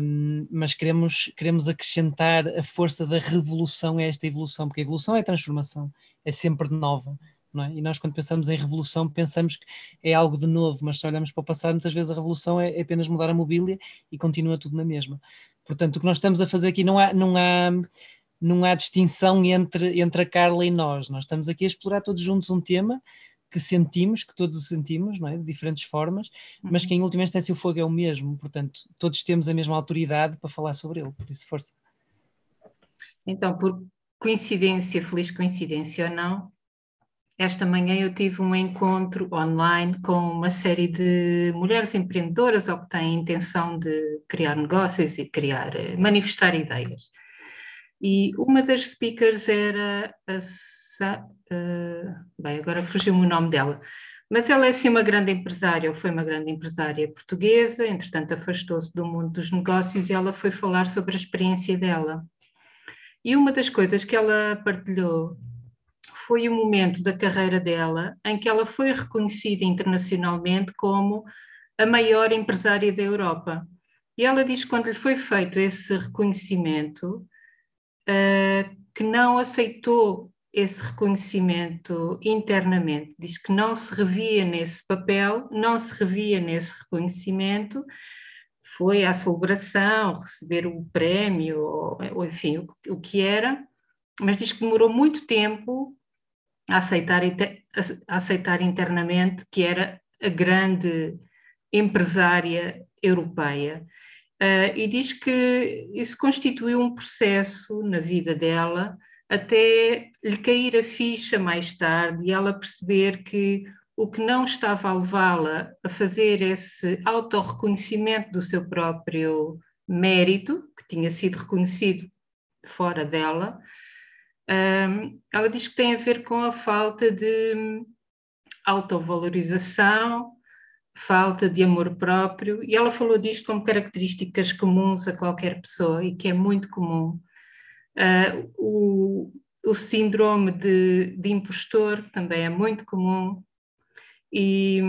Um, mas queremos, queremos acrescentar a força da revolução a esta evolução, porque a evolução é transformação, é sempre nova é? E nós, quando pensamos em revolução, pensamos que é algo de novo, mas se olhamos para o passado, muitas vezes a revolução é, é apenas mudar a mobília e continua tudo na mesma. Portanto, o que nós estamos a fazer aqui não há, não há, não há distinção entre, entre a Carla e nós. Nós estamos aqui a explorar todos juntos um tema que sentimos, que todos sentimos, não é? de diferentes formas, mas que em última instância o fogo é o mesmo. Portanto, todos temos a mesma autoridade para falar sobre ele. Por isso, força. Então, por coincidência, feliz coincidência ou não, esta manhã eu tive um encontro online com uma série de mulheres empreendedoras ou que têm intenção de criar negócios e criar, eh, manifestar ideias. E uma das speakers era a uh, bem, agora fugiu-me o nome dela, mas ela é sim uma grande empresária, ou foi uma grande empresária portuguesa, entretanto afastou-se do mundo dos negócios e ela foi falar sobre a experiência dela. E uma das coisas que ela partilhou foi o momento da carreira dela em que ela foi reconhecida internacionalmente como a maior empresária da Europa. E ela diz que quando lhe foi feito esse reconhecimento, uh, que não aceitou esse reconhecimento internamente, diz que não se revia nesse papel, não se revia nesse reconhecimento, foi à celebração, receber o prémio, ou, ou enfim, o, o que era, mas diz que demorou muito tempo a aceitar, aceitar internamente que era a grande empresária europeia. Uh, e diz que isso constituiu um processo na vida dela até lhe cair a ficha mais tarde e ela perceber que o que não estava a levá-la a fazer esse autorreconhecimento do seu próprio mérito, que tinha sido reconhecido fora dela, um, ela diz que tem a ver com a falta de autovalorização, falta de amor próprio, e ela falou disto como características comuns a qualquer pessoa e que é muito comum. Uh, o, o síndrome de, de impostor também é muito comum, e,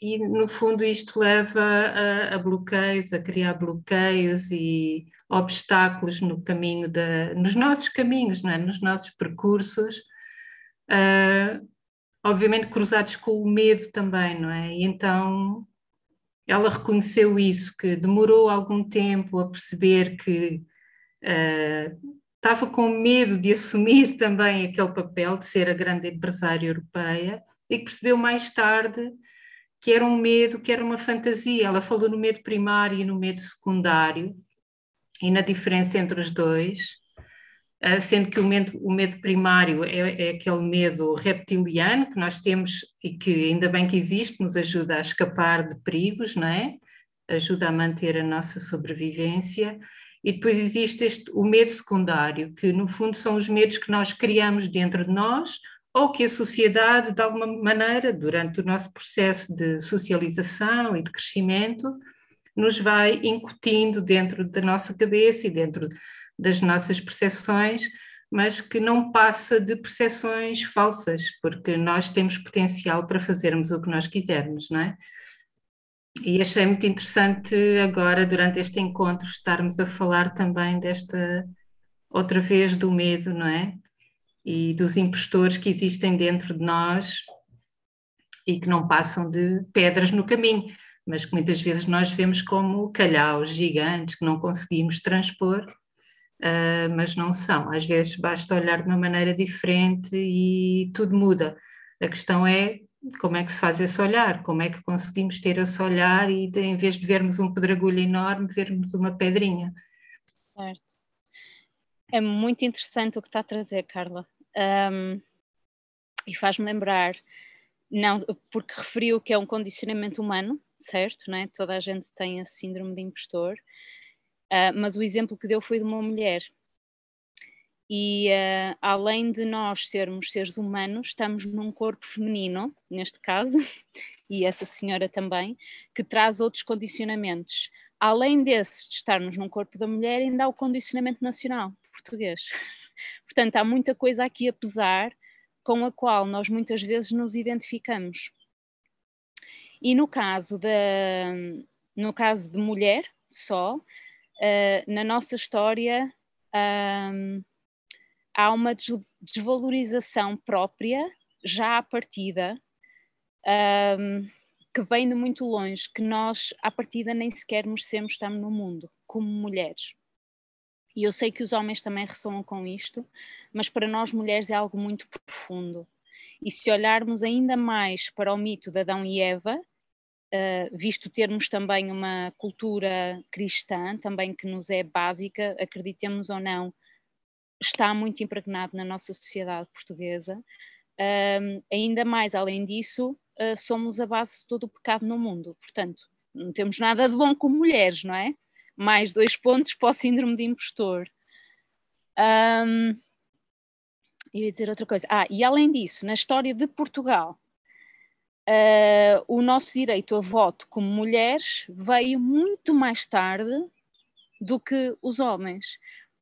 e no fundo isto leva a, a bloqueios, a criar bloqueios e obstáculos no caminho da, nos nossos caminhos, não é? nos nossos percursos, uh, obviamente cruzados com o medo também, não é? E então ela reconheceu isso, que demorou algum tempo a perceber que uh, estava com medo de assumir também aquele papel de ser a grande empresária europeia e que percebeu mais tarde que era um medo, que era uma fantasia. Ela falou no medo primário e no medo secundário, e na diferença entre os dois, ah, sendo que o medo, o medo primário é, é, aquele medo reptiliano que nós temos e que ainda bem que existe, nos ajuda a escapar de perigos, não é? Ajuda a manter a nossa sobrevivência. E depois existe este, o medo secundário, que no fundo são os medos que nós criamos dentro de nós ou que a sociedade, de alguma maneira, durante o nosso processo de socialização e de crescimento, nos vai incutindo dentro da nossa cabeça e dentro das nossas percepções, mas que não passa de percepções falsas, porque nós temos potencial para fazermos o que nós quisermos, não é? E achei muito interessante agora, durante este encontro, estarmos a falar também desta, outra vez, do medo, não é? E dos impostores que existem dentro de nós e que não passam de pedras no caminho, mas que muitas vezes nós vemos como calhaus gigantes que não conseguimos transpor, uh, mas não são. Às vezes basta olhar de uma maneira diferente e tudo muda. A questão é como é que se faz esse olhar, como é que conseguimem ter esse olhar e em vez de vermos um pedregulho enorme, vermos uma pedrinha. Certo. É muito interessante o que está a trazer, Carla. Um, e faz-me lembrar, não, porque referiu que é um condicionamento humano, certo? Não é? Toda a gente tem a síndrome de impostor, uh, mas o exemplo que deu foi de uma mulher e uh, além de nós sermos seres humanos, estamos num corpo feminino, neste caso, e essa senhora também, que traz outros condicionamentos. Além desses de estarmos num corpo da mulher, ainda há o condicionamento nacional português. Portanto, há muita coisa aqui a pesar com a qual nós muitas vezes nos identificamos. E no caso, da, no caso de mulher só, uh, na nossa história, há uma desvalorização própria, já à partida, que vem de muito longe, que nós, à partida, nem sequer merecemos estar no mundo, como mulheres. E eu sei que os homens também ressoam com isto, mas para nós mulheres é algo muito profundo. E se olharmos ainda mais para o mito de Adão e Eva, uh, visto termos também uma cultura cristã, também que nos é básica, acreditemos ou não, está muito impregnado na nossa sociedade portuguesa. Ainda mais, além disso, uh, somos a base de todo o pecado no mundo. Portanto, não temos nada de bom como mulheres, não é? Mais dois pontos para o síndrome de impostor. Um, eu ia dizer outra coisa. Ah, e além disso, na história de Portugal, uh, o nosso direito a voto como mulheres veio muito mais tarde do que os homens.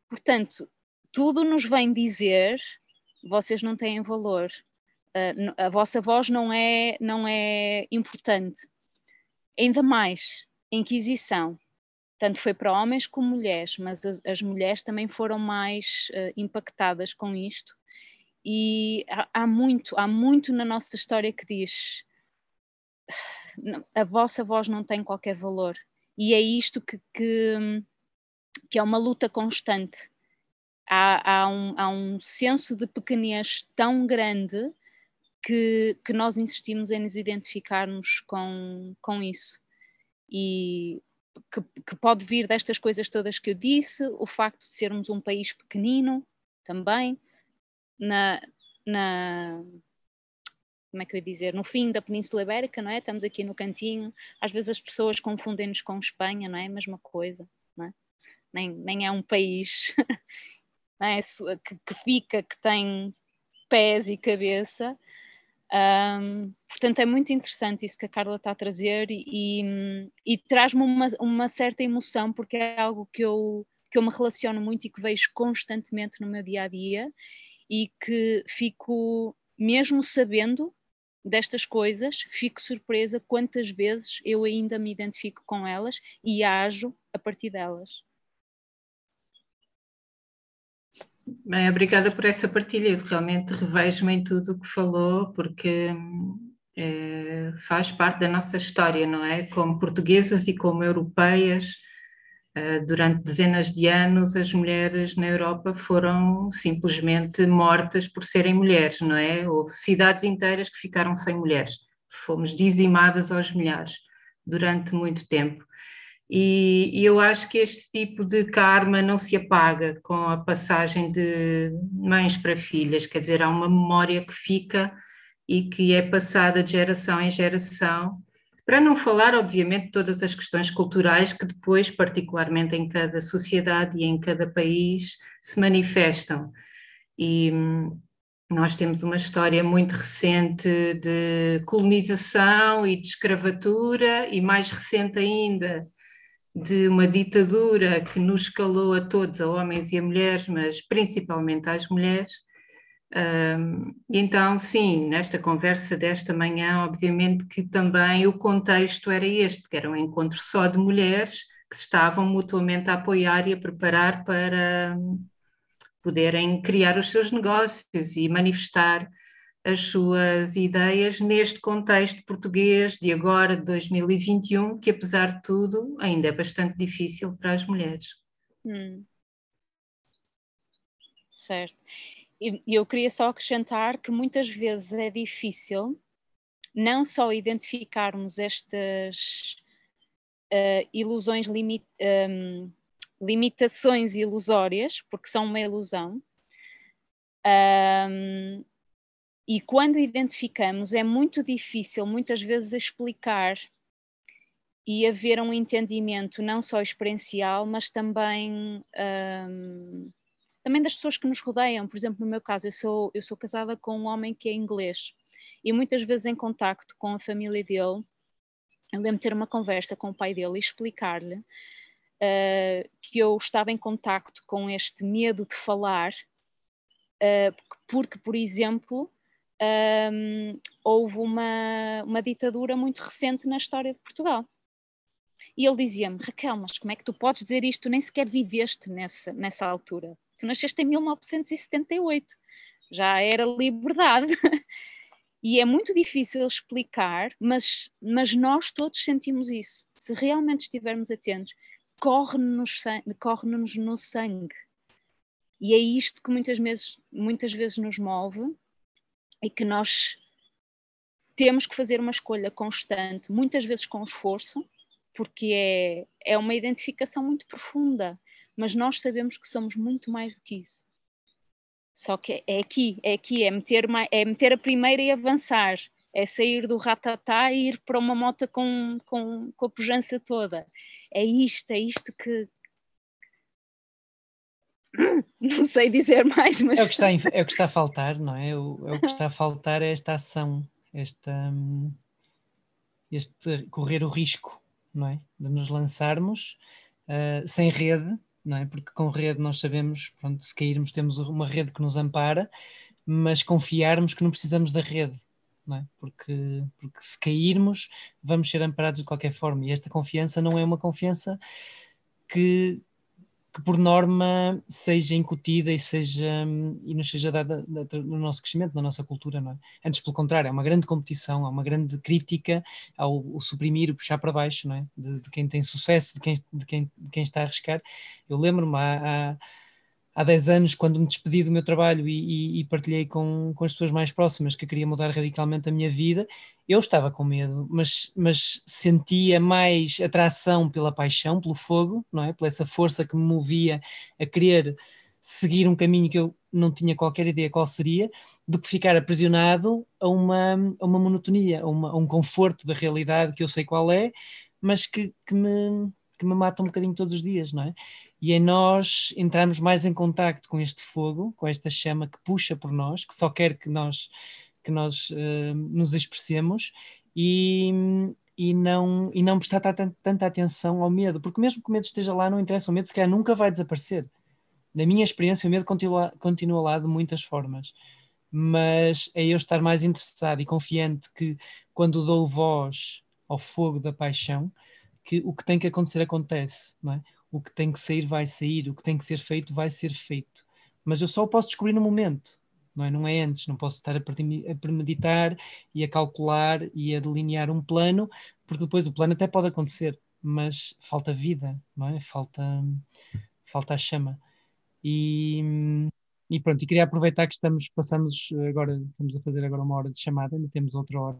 Portanto, tudo nos vem dizer vocês não têm valor, uh, a vossa voz não é, não é importante. Ainda mais, Inquisição, tanto foi para homens como mulheres, mas as, as mulheres também foram mais uh, impactadas com isto. E há, há, muito, há muito na nossa história que diz a vossa voz não tem qualquer valor. E é isto que, que, que é uma luta constante há, há, um, há um senso de pequenez tão grande que, que nós insistimos em nos identificarmos com, com isso. E que, que, pode vir destas coisas todas que eu disse, o facto de sermos um país pequenino também, na, na como é que eu ia dizer, no fim da Península Ibérica, não é? Estamos aqui no cantinho, às vezes as pessoas confundem-nos com Espanha, não é? Mesma coisa, não é? Nem, nem é um país. é? que, que, fica, que tem pés e cabeça. Um, portanto, é muito interessante isso que a Carla está a trazer e, e, e traz-me uma, uma, certa emoção, porque é algo que eu, que eu me relaciono muito e que vejo constantemente no meu dia a dia e que fico, mesmo sabendo destas coisas, fico surpresa quantas vezes eu ainda me identifico com elas e ajo a partir delas. Bem, obrigada por essa partilha. Eu realmente revejo-me em tudo o que falou, porque é, faz parte da nossa história, não é? Como portuguesas e como europeias, durante dezenas de anos, as mulheres na Europa foram simplesmente mortas por serem mulheres, não é? Houve cidades inteiras que ficaram sem mulheres. Fomos dizimadas aos milhares durante muito tempo. E, e, eu acho que este tipo de karma não se apaga com a passagem de mães para filhas, quer dizer, há uma memória que fica e que é passada de geração em geração, para não falar, obviamente, de todas as questões culturais que depois, particularmente em cada sociedade e em cada país, se manifestam. E hum, nós temos uma história muito recente de colonização e de escravatura, e mais recente ainda de uma ditadura que nos escalou a todos, a homens e a mulheres, mas principalmente às mulheres. Então, sim, nesta conversa desta manhã, obviamente que também o contexto era este, que era um encontro só de mulheres que se estavam mutuamente a apoiar e a preparar para poderem criar os seus negócios e manifestar as suas ideias neste contexto português de agora, de 2021, que apesar de tudo ainda é bastante difícil para as mulheres. Hum. Certo. E eu queria só acrescentar que muitas vezes é difícil não só identificarmos estas uh, ilusões, limit, um, limitações ilusórias, porque são uma ilusão, um, e quando identificamos, é muito difícil, muitas vezes, explicar e haver um entendimento não só experiencial, mas também, um, também das pessoas que nos rodeiam. Por exemplo, no meu caso, eu sou, eu sou casada com um homem que é inglês e muitas vezes em contacto com a família dele, eu lembro de ter uma conversa com o pai dele e explicar-lhe uh, que eu estava em contacto com este medo de falar, uh, porque, por exemplo, um, houve uma, uma ditadura muito recente na história de Portugal. E ele dizia-me, Raquel, mas como é que tu podes dizer isto? Tu nem sequer viveste nessa, nessa altura. Tu nasceste em 1978, já era liberdade. e é muito difícil explicar, mas, mas nós todos sentimos isso. Se realmente estivermos atentos, corre-nos corre no sangue. E é isto que muitas vezes, muitas vezes nos move e que nós temos que fazer uma escolha constante, muitas vezes com esforço, porque é, é uma identificação muito profunda, mas nós sabemos que somos muito mais do que isso. Só que é aqui, é aqui, é meter, é meter a primeira e avançar, é sair do ratatá e ir para uma moto com, com, com a pujança toda. É isto, é isto que, não sei dizer mais, mas. É o que está, é o que está a faltar, não é? O, é o que está a faltar é esta ação, esta, este correr o risco, não é? De nos lançarmos uh, sem rede, não é? Porque com rede nós sabemos, pronto, se cairmos temos uma rede que nos ampara, mas confiarmos que não precisamos da rede, não é? Porque, porque se cairmos vamos ser amparados de qualquer forma e esta confiança não é uma confiança que que por norma seja incutida e seja e nos seja dada no nosso crescimento, na nossa cultura, não é? Antes, pelo contrário, é uma grande competição, é uma grande crítica ao, ao suprimir, o puxar para baixo, não é? De, de, quem tem sucesso, de quem, de quem, de quem está a arriscar. Eu lembro-me há, há há 10 anos, quando me despedi do meu trabalho e, e, e, partilhei com, com as pessoas mais próximas que eu queria mudar radicalmente a minha vida, eu estava com medo, mas, mas sentia mais atração pela paixão, pelo fogo, não é? Pela essa força que me movia a querer seguir um caminho que eu não tinha qualquer ideia qual seria, do que ficar aprisionado a uma, a uma monotonia, a, uma, a um conforto da realidade que eu sei qual é, mas que, que, me, que me mata um bocadinho todos os dias, não é? E em nós entrarmos mais em contacto com este fogo, com esta chama que puxa por nós, que só quer que nós, que nós uh, nos expressemos e, e, não, e não prestar tanta, tanta atenção ao medo, porque mesmo que o medo esteja lá, não interessa, o medo sequer nunca vai desaparecer. Na minha experiência, o medo continua, continua lá de muitas formas, mas é eu estar mais interessado e confiante que quando dou voz ao fogo da paixão, que o que tem que acontecer acontece, não é? O que tem que sair vai sair, o que tem que ser feito vai ser feito. Mas eu só o posso descobrir no momento, não é, não é antes, não posso estar a premeditar e a calcular e a delinear um plano, porque depois o plano até pode acontecer, mas falta vida, não é? Falta, falta a chama. E, e pronto, e queria aproveitar que estamos, passamos agora, estamos a fazer agora uma hora de chamada, ainda temos outra hora.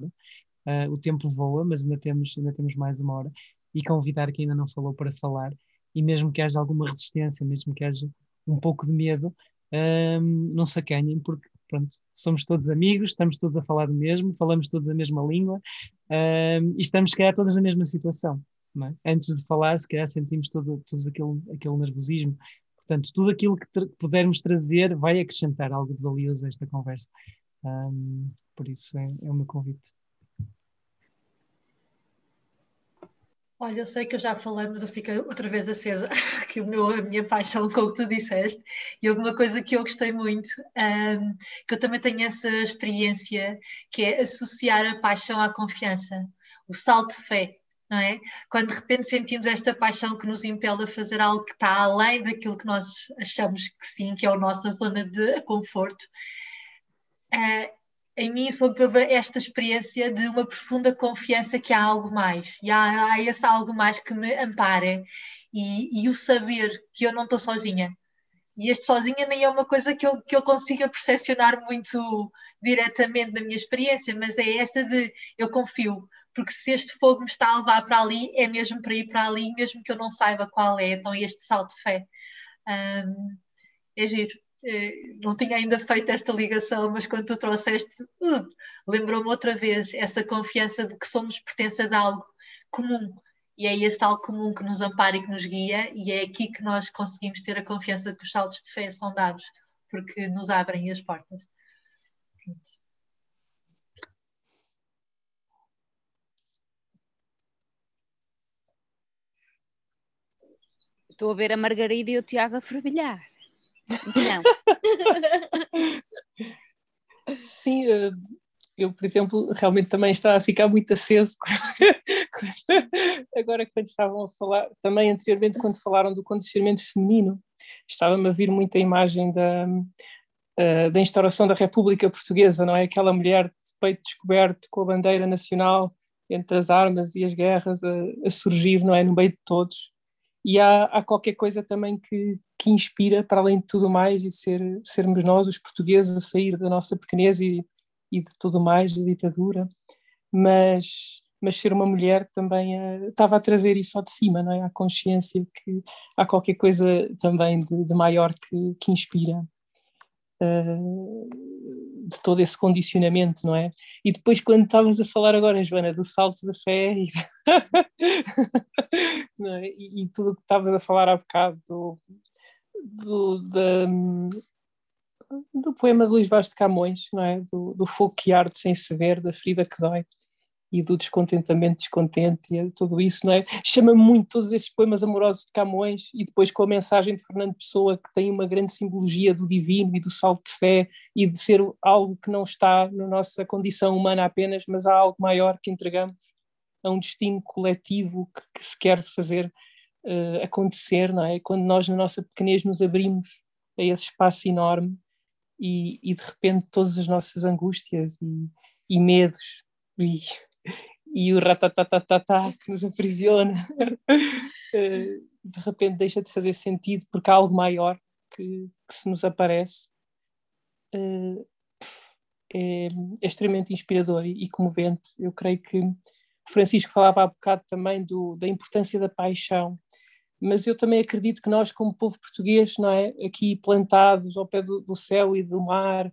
Uh, o tempo voa, mas ainda temos, ainda temos mais uma hora. E convidar quem ainda não falou para falar e mesmo que haja alguma resistência, mesmo que haja um pouco de medo, um, não se acanhem, porque pronto, somos todos amigos, estamos todos a falar do mesmo, falamos todos a mesma língua um, e estamos, se calhar, todos na mesma situação. É? Antes de falar, se calhar sentimos todo, todos aquele, aquele nervosismo. Portanto, tudo aquilo que tra pudermos trazer vai acrescentar algo de valioso a esta conversa. Um, por isso é, é o meu convite. Olha, eu sei que eu já falei, mas eu fico outra vez acesa, que o meu, a minha paixão com o que tu disseste, e houve uma coisa que eu gostei muito, um, que eu também tenho essa experiência, que é associar a paixão à confiança, o salto de fé, não é? Quando de repente sentimos esta paixão que nos impele a fazer algo que está além daquilo que nós achamos que sim, que é a nossa zona de conforto. Uh, em mim soube esta experiência de uma profunda confiança que há algo mais, e há, há esse algo mais que me ampara, e, e o saber que eu não estou sozinha. E este sozinha nem é uma coisa que eu, que eu consiga percepcionar muito diretamente na minha experiência, mas é esta de eu confio, porque se este fogo me está a levar para ali, é mesmo para ir para ali, mesmo que eu não saiba qual é, então este salto de fé. Um, é giro. Não tinha ainda feito esta ligação, mas quando tu trouxeste, uh, lembrou-me outra vez essa confiança de que somos pertença de algo comum. E é esse algo comum que nos ampara e que nos guia, e é aqui que nós conseguimos ter a confiança que os saltos de fé são dados, porque nos abrem as portas. Estou a ver a Margarida e o Tiago a fervilhar. Não. Sim, eh, eu, por exemplo, realmente também estava a ficar muito aceso agora quando estavam a falar, também anteriormente quando falaram do condicionamento feminino, estava-me a vir muita imagem da, eh, da instauração da República Portuguesa, não é? Aquela mulher de peito descoberto com a bandeira nacional entre as armas e as guerras a, a surgir, não é? No meio de todos. E há, há qualquer coisa também que, que inspira, para além de tudo mais, e ser, sermos nós, os portugueses, a sair da nossa pequenez e, e de tudo mais, da ditadura, mas, mas ser uma mulher também uh, estava a trazer isso ao de cima, não é? A consciência que há qualquer coisa também de, de maior que, que inspira. Uh, de todo esse condicionamento, não é? E depois, quando estávamos a falar agora, Joana, do salto da fé e, é? e, e tudo o que estavas a falar há bocado do, do, da, do poema de Luís Vaz de Camões, não é? do, do fogo que arde sem se ver, da ferida que dói e do descontentamento descontente e tudo isso, não é? Chama muito todos estes poemas amorosos de Camões e depois com a mensagem de Fernando Pessoa que tem uma grande simbologia do divino e do salto de fé e de ser algo que não está na nossa condição humana apenas, mas há algo maior que entregamos a um destino coletivo que, que se quer fazer uh, acontecer, não é? Quando nós, na nossa pequenez, nos abrimos a esse espaço enorme e, e de repente todas as nossas angústias e, e medos e, e o ratatatatá que nos aprisiona eh, de repente deixa de fazer sentido porque há algo maior que, que se nos aparece é, é, extremamente inspirador e, e comovente. Eu creio que Francisco falava há bocado também do, da importância da paixão, mas eu também acredito que nós, como povo português, não é, aqui plantados ao pé do, do céu e do mar,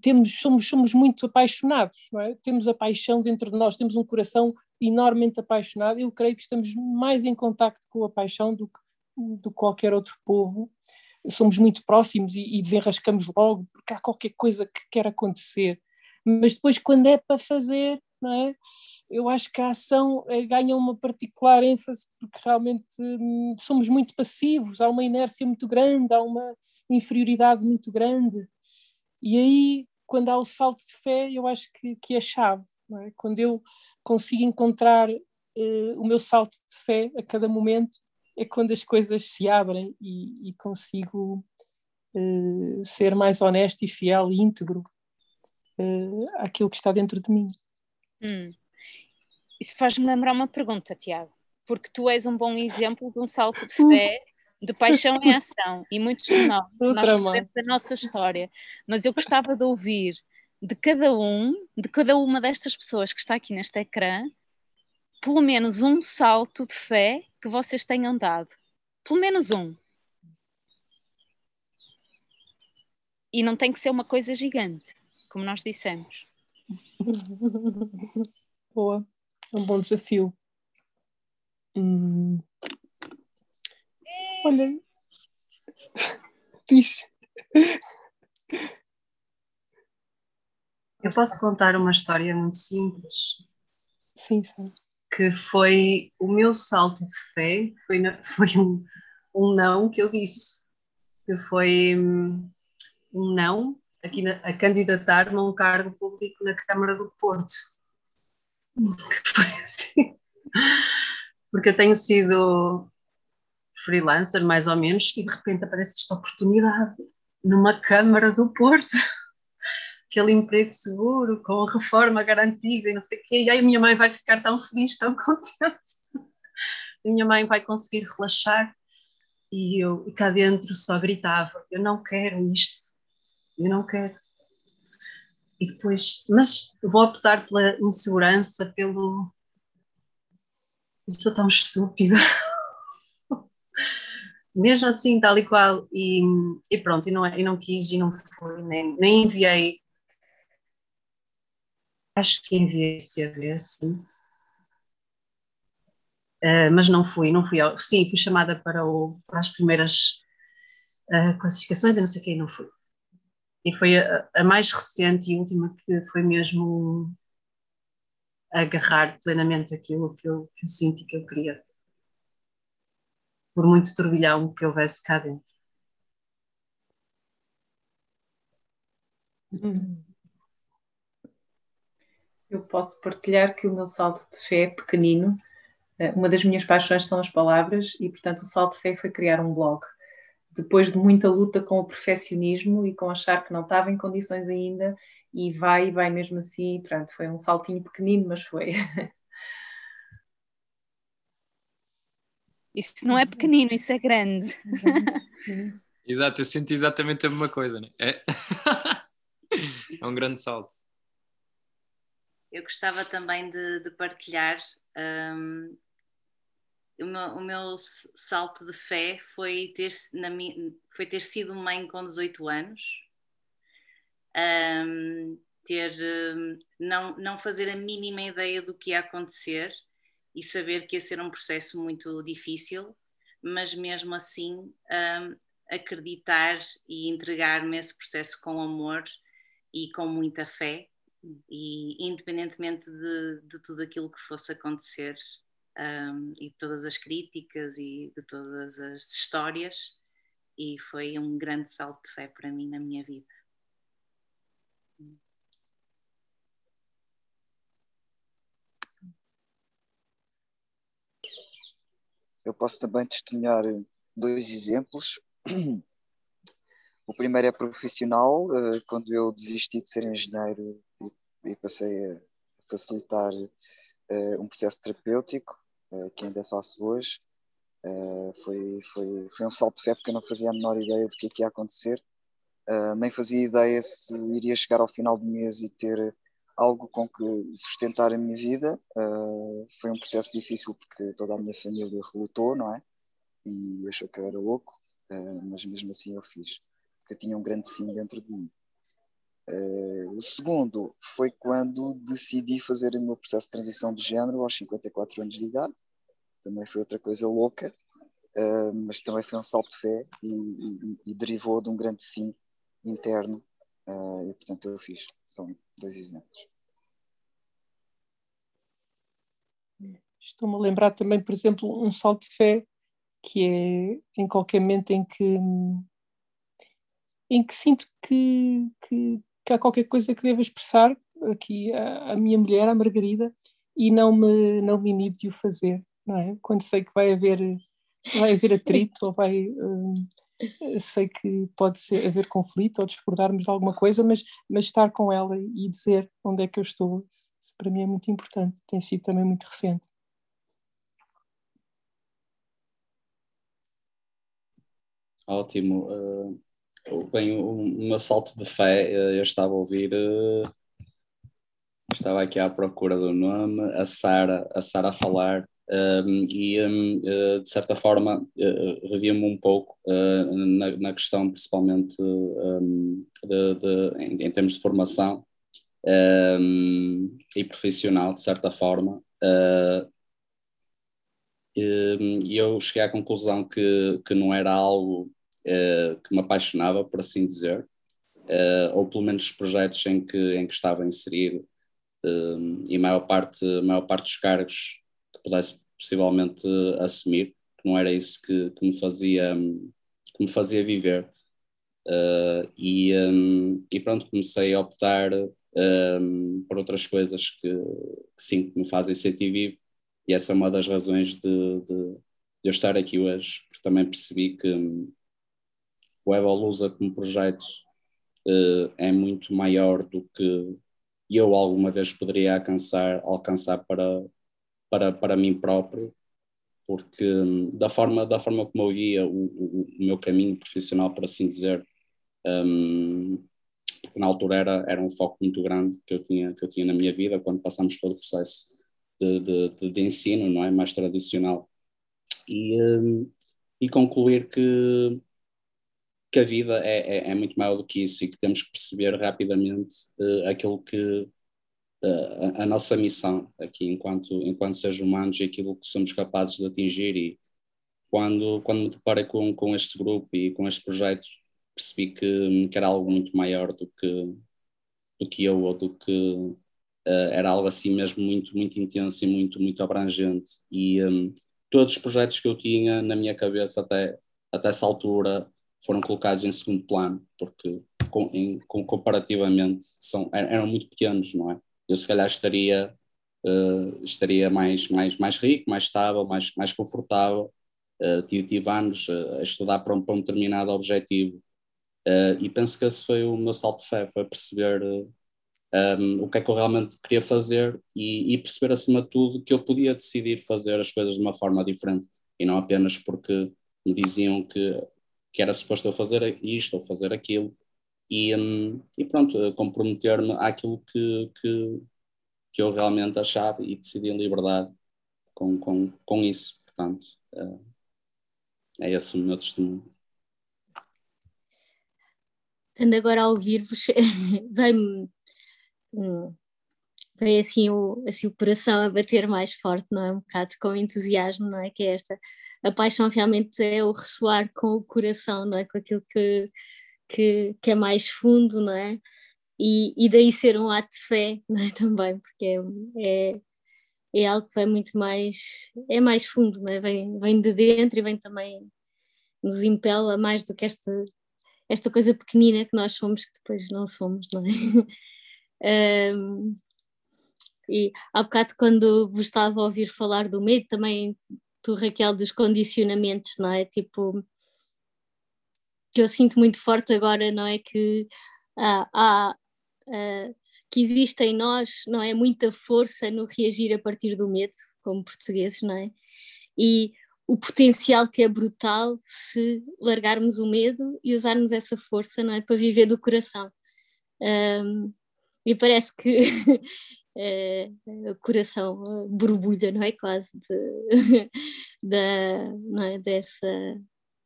temos, somos, somos muito apaixonados, não é? temos a paixão dentro de nós, temos um coração enormemente apaixonado. Eu creio que estamos mais em contacto com a paixão do que, do que qualquer outro povo. Somos muito próximos e, e desenrascamos logo, porque há qualquer coisa que quer acontecer. Mas depois, quando é para fazer, não é? Eu acho que a ação é, ganha uma particular ênfase porque realmente hum, somos muito passivos, há uma inércia muito grande, há uma inferioridade muito grande. E aí, quando há o salto de fé, eu acho que, que é chave. É? Quando eu consigo encontrar uh, o meu salto de fé a cada momento, é quando as coisas se abrem e, e consigo uh, ser mais honesto e fiel e íntegro uh, àquilo que está dentro de mim. Hum. Isso faz-me lembrar uma pergunta, Tiago, porque tu és um bom exemplo de um salto de fé, de paixão em ação, e muitos de nós, nós sabemos a nossa história, mas eu gostava de ouvir de cada um, de cada uma destas pessoas que está aqui neste ecrã, pelo menos um salto de fé que vocês tenham dado. Pelo menos um. E não tem que ser uma coisa gigante, como nós dissemos. Boa, é um bom desafio. Hum. Olha, diz. Eu posso contar uma história muito simples. Sim, sim. que foi o meu salto de fé, foi, foi um, um não que eu disse, que foi um, um não aqui na, a candidatar-me a um cargo público na Câmara do Porto. Foi assim. Porque eu tenho sido freelancer, mais ou menos, e de repente aparece esta oportunidade numa Câmara do Porto. Aquele emprego seguro, com reforma garantida e não sei o quê. E aí a minha mãe vai ficar tão feliz, tão contente. A minha mãe vai conseguir relaxar. E eu e cá dentro só gritava: Eu não quero isto, eu não quero. E depois, mas vou optar pela insegurança, pelo. Eu sou tão estúpida. Mesmo assim, tal e qual. E, e pronto, e não, e não quis e não fui, nem, nem enviei. Acho que enviei CV, sim. Uh, mas não fui, não fui. Ao, sim, fui chamada para, o, para as primeiras uh, classificações e não sei o que, não fui. E foi a, a, mais recente e última que foi mesmo agarrar plenamente aquilo que eu, que eu sinto e que eu queria. Por muito turbilhão que houvesse cá dentro. Eu posso partilhar que o meu salto de fé é pequenino. Eh, uma das minhas paixões são as palavras e, portanto, o salto de fé foi criar um blog depois de muita luta com o perfeccionismo e com achar que não estava em condições ainda, e vai, vai mesmo assim, pronto, foi um saltinho pequenino, mas foi. Isso não é pequenino, isso é grande. Exato, eu senti exatamente a mesma coisa, né? É, é um grande salto. Eu gostava também de, de partilhar um, o meu, o meu salto de fé foi ter, na, foi ter sido mãe com 18 anos, um, ter, um, não, não fazer a mínima ideia do que ia acontecer e saber que ia ser um processo muito difícil, mas mesmo assim um, acreditar e entregar-me esse processo com amor e com muita fé e independentemente de, de tudo aquilo que fosse acontecer um, e de todas as críticas e de todas as histórias, e foi um grande salto de fé para mim na minha vida. Eu posso também testemunhar dois exemplos. O primeiro é profissional, eh, quando eu desisti de ser engenheiro e passei a facilitar eh, um processo terapêutico que ainda faço hoje. Uh, foi, foi, foi um salto de fé porque eu não fazia a menor ideia do que, é que ia acontecer, uh, nem fazia ideia se iria chegar ao final do mês e ter algo com que sustentar a minha vida. foi um processo difícil porque toda a minha família relutou, não é? E achou que eu era louco, mas mesmo assim eu fiz, porque eu tinha um grande sim dentro de mim. Uh, o segundo foi quando decidi fazer o meu processo de transição de género aos 54 anos de idade. Também foi outra coisa louca, uh, mas também foi um salto de fé e, e, e derivou de um grande sim interno. Uh, e portanto eu fiz. São dois exemplos. Estou-me a lembrar também, por exemplo, um salto de fé que é em qualquer momento em que em que sinto que, que que há qualquer coisa que devo expressar aqui à, minha mulher, à Margarida, e não me, não me inibo de o fazer, não é? Quando sei que vai haver, vai haver atrito ou vai. Um, sei que pode ser, haver conflito ou discordarmos de alguma coisa, mas, mas estar com ela e dizer onde é que eu estou, isso, isso para mim é muito importante, tem sido também muito recente. Ótimo. Uh, Bem, o, meu salto de fé, eh, eu estava a ouvir, eh, estava aqui à procura do nome, a Sara, a Sara falar, um, e eh, de certa forma revia-me um pouco na, na, questão principalmente de, de, em, em, termos de formação e profissional, de certa forma. E eu cheguei à conclusão que, que não era algo que me apaixonava, por assim dizer, uh, ou pelo menos os projetos em que, em que estava inserido, uh, e a maior parte, maior parte dos cargos que pudesse possivelmente assumir, que não era isso que, que me fazia que me fazia viver. E, e, pronto, comecei a optar um, por outras coisas que, que sim, que me fazem sentir vivo, e essa é uma das razões de, de, de eu estar aqui hoje, porque também percebi que o Evolusa como projeto uh, é muito maior do que eu alguma vez poderia alcançar, alcançar para, para, para mim próprio porque hum, da forma, da forma como eu via o, o, o meu caminho profissional, por assim dizer, um, porque na altura era, era um foco muito grande que eu tinha, que eu tinha na minha vida, quando passamos todo o processo de, de, de, de ensino, não é? Mais tradicional. E, um, e concluir que, que a vida é, é, é, muito maior do que isso e que temos que perceber rapidamente uh, aquilo que a, a, nossa missão aqui enquanto, enquanto seres humanos e aquilo que somos capazes de atingir. E quando, quando me deparei com, com este grupo e com este projeto percebi que, que era algo muito maior do que, do que eu ou do que uh, era algo assim mesmo muito, muito intenso e muito, muito abrangente. E um, todos os projetos que eu tinha na minha cabeça até, até essa altura foram colocados em segundo plano porque com, em, com, comparativamente são, eram muito pequenos, não é? eu se calhar estaria, uh, estaria mais, mais, mais rico, mais estável, mais, mais confortável. Uh, tive, tive anos uh, a estudar para um, para um determinado objetivo uh, e penso que esse foi o meu salto de fé, foi perceber um, o que é que eu realmente queria fazer e, e, perceber acima de tudo que eu podia decidir fazer as coisas de uma forma diferente e não apenas porque me diziam que, que era suposto eu fazer isto ou fazer aquilo e, um, e pronto, comprometer-me àquilo que, que, que eu realmente achava e decidi em liberdade com, com, com isso. Portanto, é, é esse o meu testemunho. Ando agora a ouvir-vos, vem-me vem assim o, assim o coração a bater mais forte, não é? Um bocado com entusiasmo, não é? Que é esta, a paixão realmente é o ressoar com o coração, não é? Com aquilo que, que, que é mais fundo, não é? E, e daí ser um ato de fé não é? também, porque é, é, é algo que vai muito mais, é mais fundo, não é? vem, vem de dentro e vem também, nos impela mais do que esta, esta coisa pequenina que nós somos, que depois não somos, não é? um, e há bocado quando vos estava a ouvir falar do medo, também tu Raquel, dos condicionamentos, não é? Tipo, que eu sinto muito forte agora, não é? Que há, uh, que existe em nós, não é? Muita força no reagir a partir do medo, como portugueses, não é? E o potencial que é brutal se largarmos o medo e usarmos essa força, não é? Para viver do coração. Um, e parece que é, o coração borbulha, não é? Quase de, da, não é? Dessa,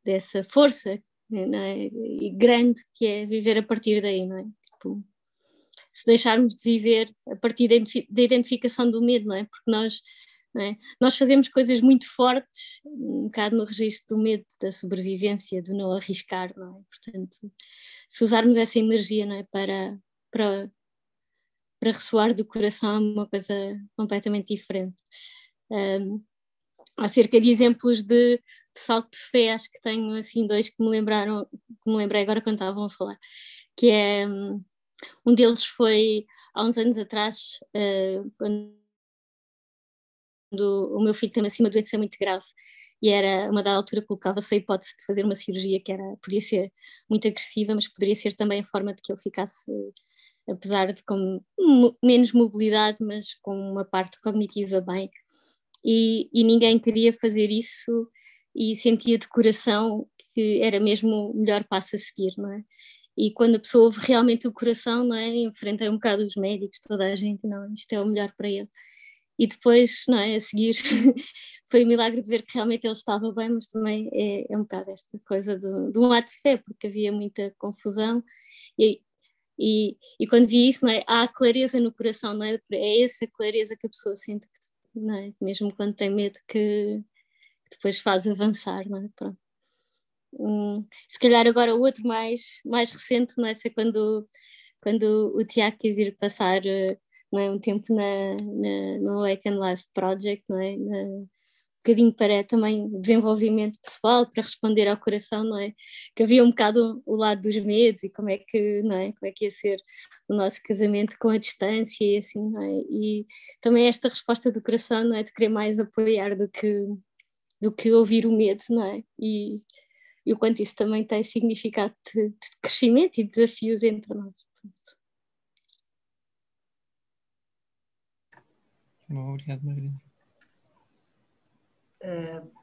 dessa força é? e grande que é viver a partir daí, não é? Tipo, se deixarmos de viver a partir da identificação do medo, não é? Porque nós, é? nós fazemos coisas muito fortes, um bocado no registro do medo, da sobrevivência, do não arriscar, não é? Portanto, se usarmos essa energia, não é? Para, para, para ressoar do coração é uma coisa completamente diferente. Um, acerca de exemplos de salto de fé, acho que tenho assim dois que me lembraram, que me lembrei agora quando estavam a falar, que é um deles foi há uns anos atrás, uh, quando o meu filho teve assim uma doença muito grave e era uma da altura colocava-se a hipótese de fazer uma cirurgia que era podia ser muito agressiva, mas poderia ser também a forma de que ele ficasse apesar de com menos mobilidade, mas com uma parte cognitiva bem. E, e ninguém queria fazer isso e sentia de coração que era mesmo o melhor passo a seguir, não é? E quando a pessoa ouve realmente o coração, não é? Enfrenta um bocado os médicos, toda a gente, não, isto é o melhor para ele. E depois, não é? A seguir, foi um milagre de ver que realmente ele estava bem, mas também é, é um bocado esta coisa de, de um ato de fé, porque havia muita confusão. E, e, e quando vi isso, não é? há clareza no coração, não é? É essa clareza que a pessoa sente, que, não é? mesmo quando tem medo, que, depois faz avançar, não é? Pronto. Hum, se calhar agora o outro mais, mais recente não é? foi quando, quando o Tiago quis ir passar uh, não é? um tempo na, na, no Wake and Life Project, não é? Na, bocadinho para também desenvolvimento pessoal, para responder ao coração, não é? Que havia um bocado o lado dos medos e como é que, não é? Como é que ia ser o nosso casamento com a distância e assim, não é? E também esta resposta do coração, não é? De querer mais apoiar do que, do que ouvir o medo, não é? E, e o quanto isso também tem significado de, de crescimento e desafios entre nós. Obrigado, Maria. Uh,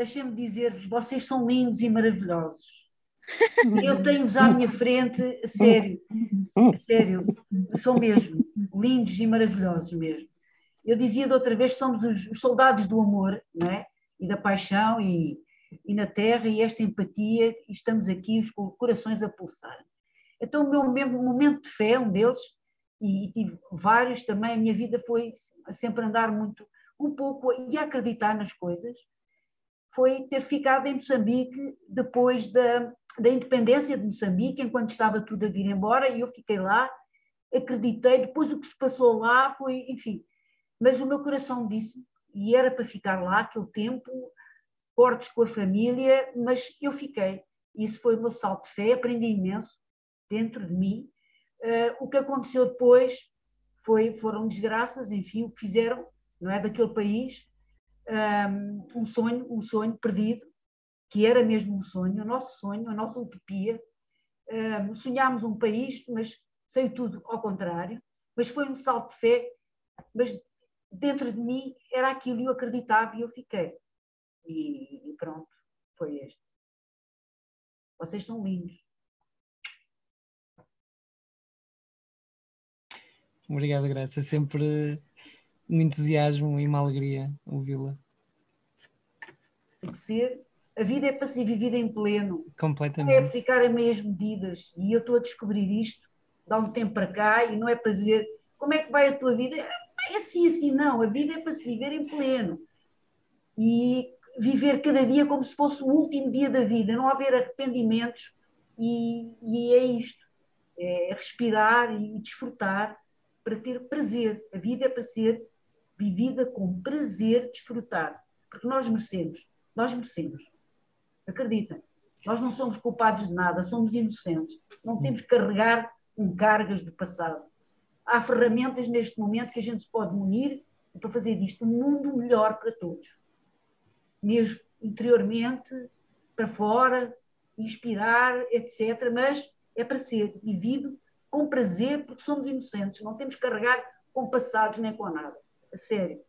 Deixem-me dizer-vos, vocês são lindos e maravilhosos. Eu tenho-vos à minha frente, sério, sério, são mesmo lindos e maravilhosos mesmo. Eu dizia da outra vez, somos os, os soldados do amor, não é? E da paixão e, e na terra e esta empatia, e estamos aqui os corações a pulsar. Então o meu mesmo momento de fé, um deles, e tive vários também, a minha vida foi sempre andar muito, um pouco, e acreditar nas coisas, foi ter ficado em Moçambique depois da, da independência de Moçambique, enquanto estava tudo a vir embora, e eu fiquei lá, acreditei, depois o que se passou lá foi, enfim, mas o meu coração disse, e era para ficar lá aquele tempo, cortes com a família, mas eu fiquei. Isso foi o meu salto de fé, aprendi imenso dentro de mim. Uh, o que aconteceu depois foi, foram desgraças, enfim, o que fizeram, não é, daquele país, um, sonho, um sonho perdido, que era mesmo um sonho, o nosso sonho, a nossa utopia. Um, sonhámos um país, mas saiu tudo ao contrário. Mas foi um salto de fé, mas dentro de mim era aquilo eu acreditava e eu fiquei. E, e pronto, foi este. Vocês são lindos. Obrigado, Graça. Sempre um entusiasmo e uma alegria ouvi-la. Tem que ser. A vida é para ser vivida em pleno. Completamente. Não é ficar a meias medidas. E eu estou a descobrir isto, dá um tempo para cá, e não é para dizer como é que vai a tua vida. É assim, assim, não. A vida é para se viver em pleno. E viver cada dia como se fosse o último dia da vida, não haver arrependimentos, e, e é isto: é respirar e desfrutar para ter prazer. A vida é para ser vivida com prazer, desfrutar, porque nós merecemos, nós merecemos. Acreditem, nós não somos culpados de nada, somos inocentes, não temos que carregar com cargas do passado. Há ferramentas neste momento que a gente se pode munir para fazer disto um mundo melhor para todos mesmo interiormente, para fora, inspirar, etc. Mas é para ser vivido com prazer, porque somos inocentes, não temos que carregar com passados nem com nada. A sério.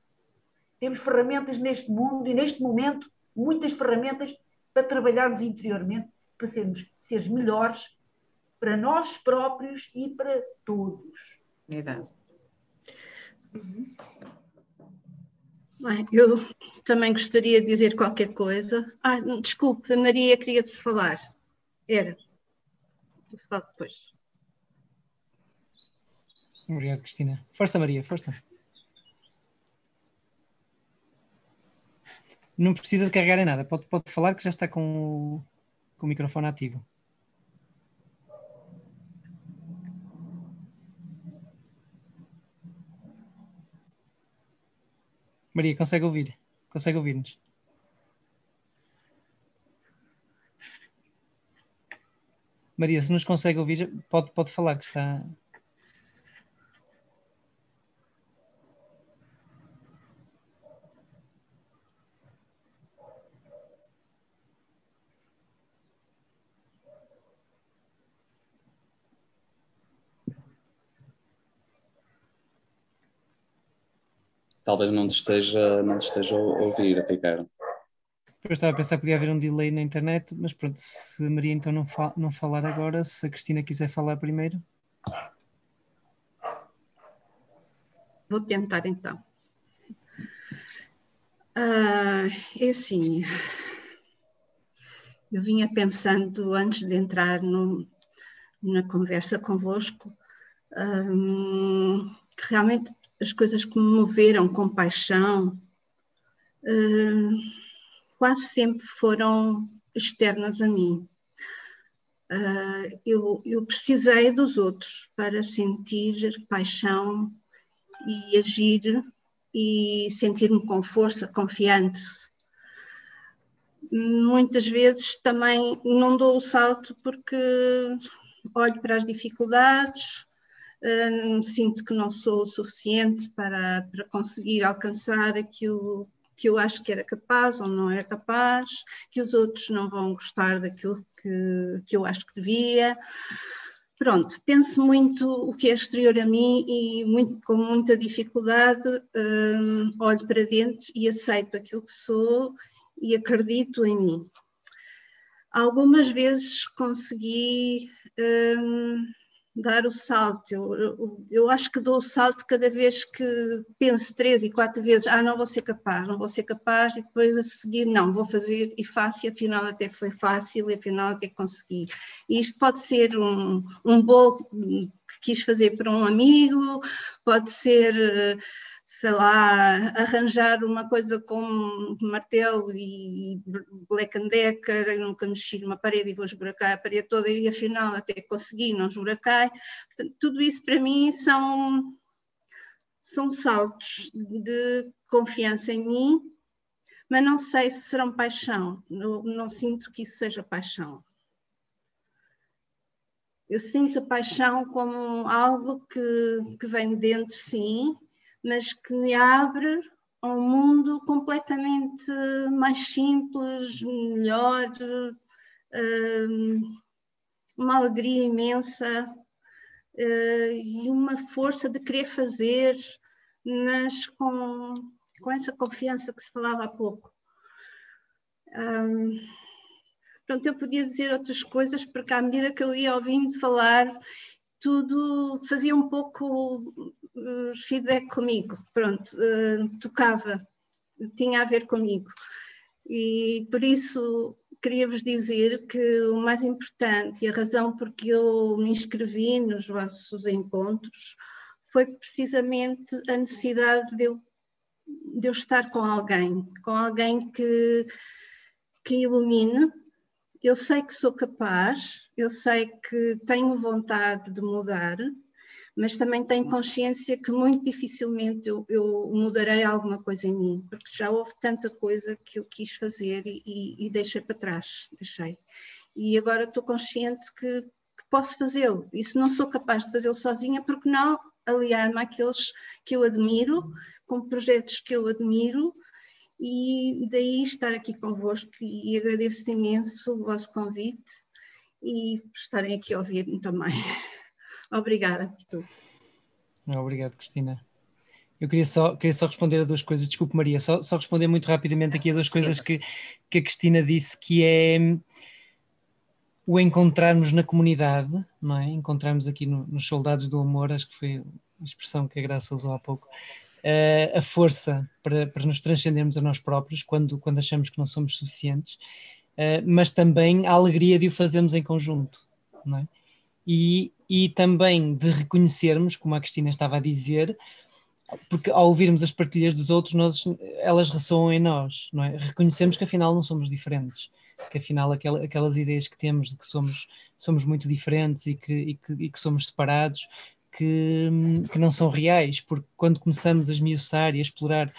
Temos ferramentas neste mundo e neste momento, muitas ferramentas para trabalharmos interiormente, para sermos seres melhores para nós próprios e para todos. Verdade. Uhum. Bem, eu também gostaria de dizer qualquer coisa. Ah, desculpe, a Maria queria te falar. Era. Vou falar depois. Obrigado, Cristina. Força, Maria, força. Não precisa de carregar em nada, pode, pode falar que já está com o, com o microfone ativo. Maria, consegue ouvir? Consegue ouvir-nos? Maria, se nos consegue ouvir, pode, pode falar que está. Talvez não te esteja, não te esteja a ouvir, Ricardo. Eu estava a pensar que podia haver um delay na internet, mas pronto, se a Maria então não, fa não falar agora, se a Cristina quiser falar primeiro. Vou tentar então. Ah, é assim, eu vinha pensando antes de entrar no, na conversa convosco, um, que realmente as coisas que me moveram com paixão uh, quase sempre foram externas a mim. Uh, eu, eu, precisei dos outros para sentir paixão e agir e sentir-me com força, confiante. Muitas vezes também não dou o salto porque olho para as dificuldades, uh, sinto que não sou o suficiente para, para conseguir alcançar aquilo que eu acho que era capaz ou não era capaz, que os outros não vão gostar daquilo que, que eu acho que devia. Pronto, penso muito o que é exterior a mim e muito, com muita dificuldade um, olho para dentro e aceito aquilo que sou e acredito em mim. Algumas vezes consegui um, dar o salto. Eu, eu, eu, acho que dou o salto cada vez que penso três e quatro vezes, ah, não vou ser capaz, não vou ser capaz, e depois a seguir, não, vou fazer e faço, e afinal até foi fácil, e afinal até consegui. E isto pode ser um, um bolo que quis fazer para um amigo, pode ser sei lá, arranjar uma coisa com martelo e Black and Decker, eu nunca mexi numa parede e vou esburacar a parede toda e afinal até consegui, não esburacai. Portanto, tudo isso para mim são, são saltos de confiança em mim, mas não sei se serão paixão, não, não sinto que isso seja paixão. Eu sinto a paixão como algo que, que vem de dentro, sim, mas que me abre a um mundo completamente mais simples, melhor, hum, uma alegria imensa hum, e uma força de querer fazer, mas com, com essa confiança que se falava há pouco. Um, pronto, eu podia dizer outras coisas, porque à medida que eu ia ouvindo falar, tudo fazia um pouco feedback comigo, pronto, uh, tocava, tinha a ver comigo. E por isso queria vos dizer que o mais importante e a razão por que eu me inscrevi nos vossos encontros foi precisamente a necessidade de eu, de eu estar com alguém, com alguém que, que ilumine. Eu sei que sou capaz, eu sei que tenho vontade de mudar, mas também tenho consciência que muito dificilmente eu, eu, mudarei alguma coisa em mim, porque já houve tanta coisa que eu quis fazer e, e, deixei para trás, deixei. E agora estou consciente que, que posso fazê-lo, e se não sou capaz de fazê-lo sozinha, porque não aliar-me àqueles que eu admiro, com projetos que eu admiro, e daí estar aqui convosco e agradeço imenso o vosso convite e por estarem aqui a ouvir-me também. Obrigada por tudo. Obrigado, Cristina. Eu queria só, queria só responder a duas coisas, desculpe Maria, só, só responder muito rapidamente aqui a duas coisas que, que a Cristina disse, que é o encontrarmos na comunidade, não é? Encontrarmos aqui no, nos soldados do amor, acho que foi a expressão que a Graça usou há pouco, uh, a força para, para nos transcendermos a nós próprios quando, quando achamos que não somos suficientes, uh, mas também a alegria de o fazermos em conjunto, não é? E, e também de reconhecermos, como a Cristina estava a dizer, porque ao ouvirmos as partilhas dos outros, nós, elas ressoam em nós, não é? Reconhecemos que afinal não somos diferentes, que afinal aquel, aquelas ideias que temos de que somos, somos muito diferentes e que, e que, e que somos separados, que, que, não são reais, porque quando começamos a esmiuçar e a explorar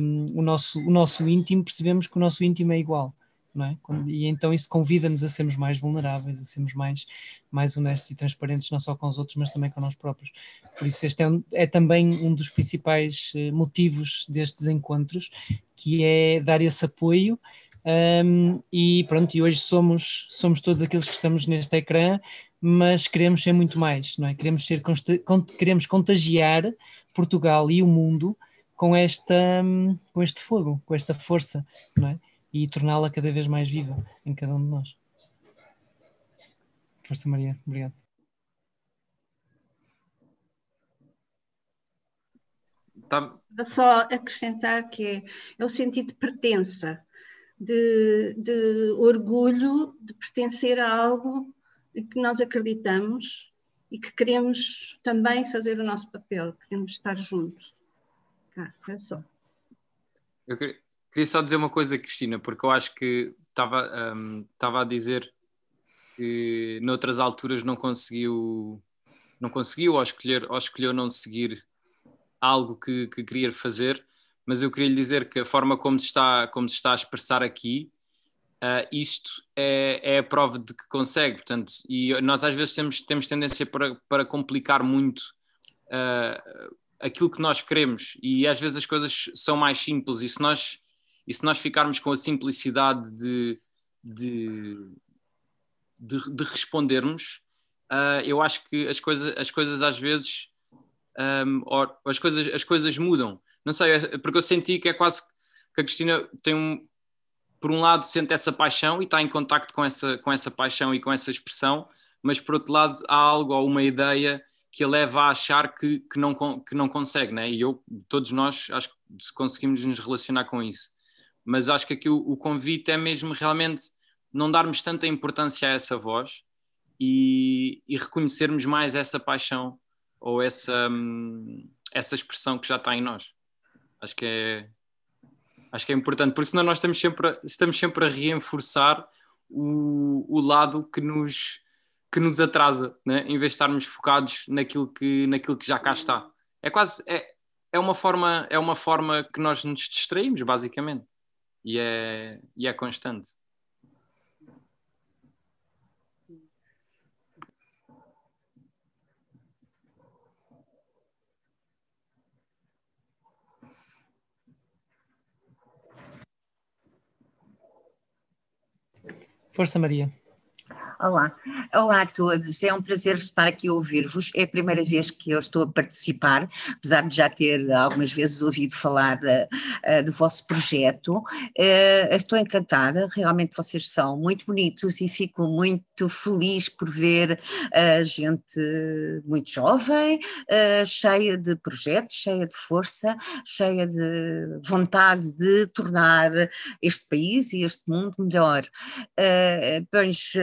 um, o, nosso, o nosso íntimo, percebemos que o nosso íntimo é igual não é? E então isso convida-nos a sermos mais vulneráveis, a sermos mais, mais honestos e transparentes, não só com os outros, mas também com nós próprios. Por isso, este é, um, é também um dos principais uh, motivos destes encontros, que é dar esse apoio. Um, e pronto, e hoje somos, somos todos aqueles que estamos neste ecrã, mas queremos ser muito mais, não é? Queremos, ser, queremos contagiar Portugal e o mundo com, esta, com este fogo, com esta força, não é? E torná-la cada vez mais viva em cada um de nós. Força Maria, obrigado. Tá. Só acrescentar que é, é o sentido de pertença, de, de orgulho de pertencer a algo em que nós acreditamos e que queremos também fazer o nosso papel, queremos estar juntos. Tá, é só. Eu queria, Queria só dizer uma coisa, Cristina, porque eu acho que estava um, a dizer que noutras alturas não conseguiu, não conseguiu ou, escolher, ou escolheu não seguir algo que, que queria fazer, mas eu queria lhe dizer que a forma como se está, como se está a expressar aqui, uh, isto é, é a prova de que consegue, portanto, e nós às vezes temos, temos tendência para, para complicar muito uh, aquilo que nós queremos e às vezes as coisas são mais simples e se nós, e se nós ficarmos com a simplicidade de, de, de, de respondermos, uh, eu acho que as coisas, as coisas às vezes um, as, coisas, as coisas mudam. Não sei, é, porque eu senti que é quase que a Cristina tem um, por um lado sente essa paixão e está em contacto com essa, com essa paixão e com essa expressão, mas por outro lado há algo ou uma ideia que a leva a achar que, que, não, que não consegue, né? e eu, todos nós, acho que conseguimos nos relacionar com isso. Mas acho que aqui o, o convite é mesmo realmente não darmos tanta importância a essa voz e, e reconhecermos mais essa paixão ou essa, hum, essa expressão que já está em nós. Acho que é, acho que é importante, porque senão nós estamos sempre a, estamos sempre a reforçar o, o lado que nos, que nos atrasa, né? em vez de estarmos focados naquilo que, naquilo que já cá está. É quase é, é, uma forma, é uma forma que nós nos distraímos, basicamente, e é, e é constante. Força Maria. Olá, olá a todos, é um prazer estar aqui a ouvir-vos. É a primeira vez que eu estou a participar, apesar de já ter algumas vezes ouvido falar uh, uh, do vosso projeto. Uh, estou encantada, realmente vocês são muito bonitos e fico muito feliz por ver a gente muito jovem, cheia de projetos, cheia de força, cheia de vontade de tornar este país e este mundo melhor. pois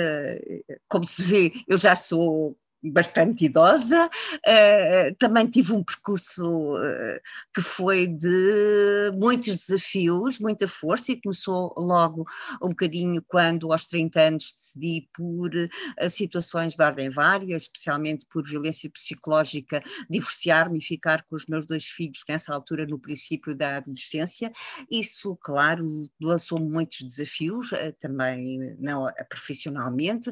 como se vê, eu já sou bastante idosa, uh, também tive um percurso uh, que foi de muitos desafios, muita força e começou logo um bocadinho quando aos 30 anos decidi por uh, situações de ordem várias, especialmente por violência psicológica, divorciar-me e ficar com os meus dois filhos nessa altura no princípio da adolescência. Isso, claro, lançou-me muitos desafios, também não profissionalmente,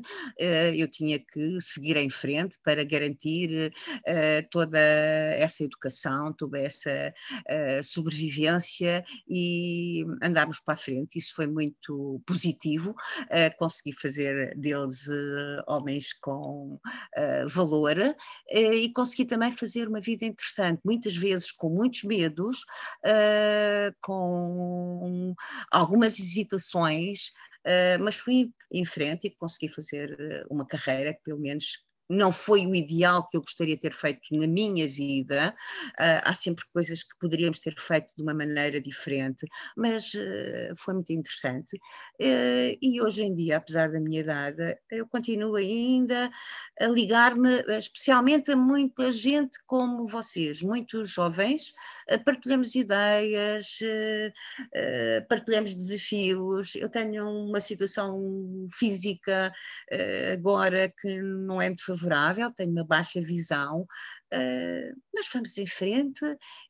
eu tinha que seguir em frente para garantir uh, toda essa educação, toda essa uh, sobrevivência e andarmos para a frente. Isso foi muito positivo, uh, consegui fazer deles homens com valor e consegui também fazer uma vida interessante, muitas vezes com muitos medos, com algumas hesitações, mas fui em frente e consegui fazer uma carreira que pelo menos não foi o ideal que eu gostaria de ter feito na minha vida. Uh, há sempre coisas que poderíamos ter feito de uma maneira diferente, mas uh, foi muito interessante. Uh, e hoje em dia, apesar da minha idade, eu continuo ainda a ligar-me, especialmente a muita gente como vocês, muitos jovens, partilhamos ideias, partilhamos desafios. Eu tenho uma situação física agora que não é muito favorável, tenho uma baixa visão, uh, mas vamos em frente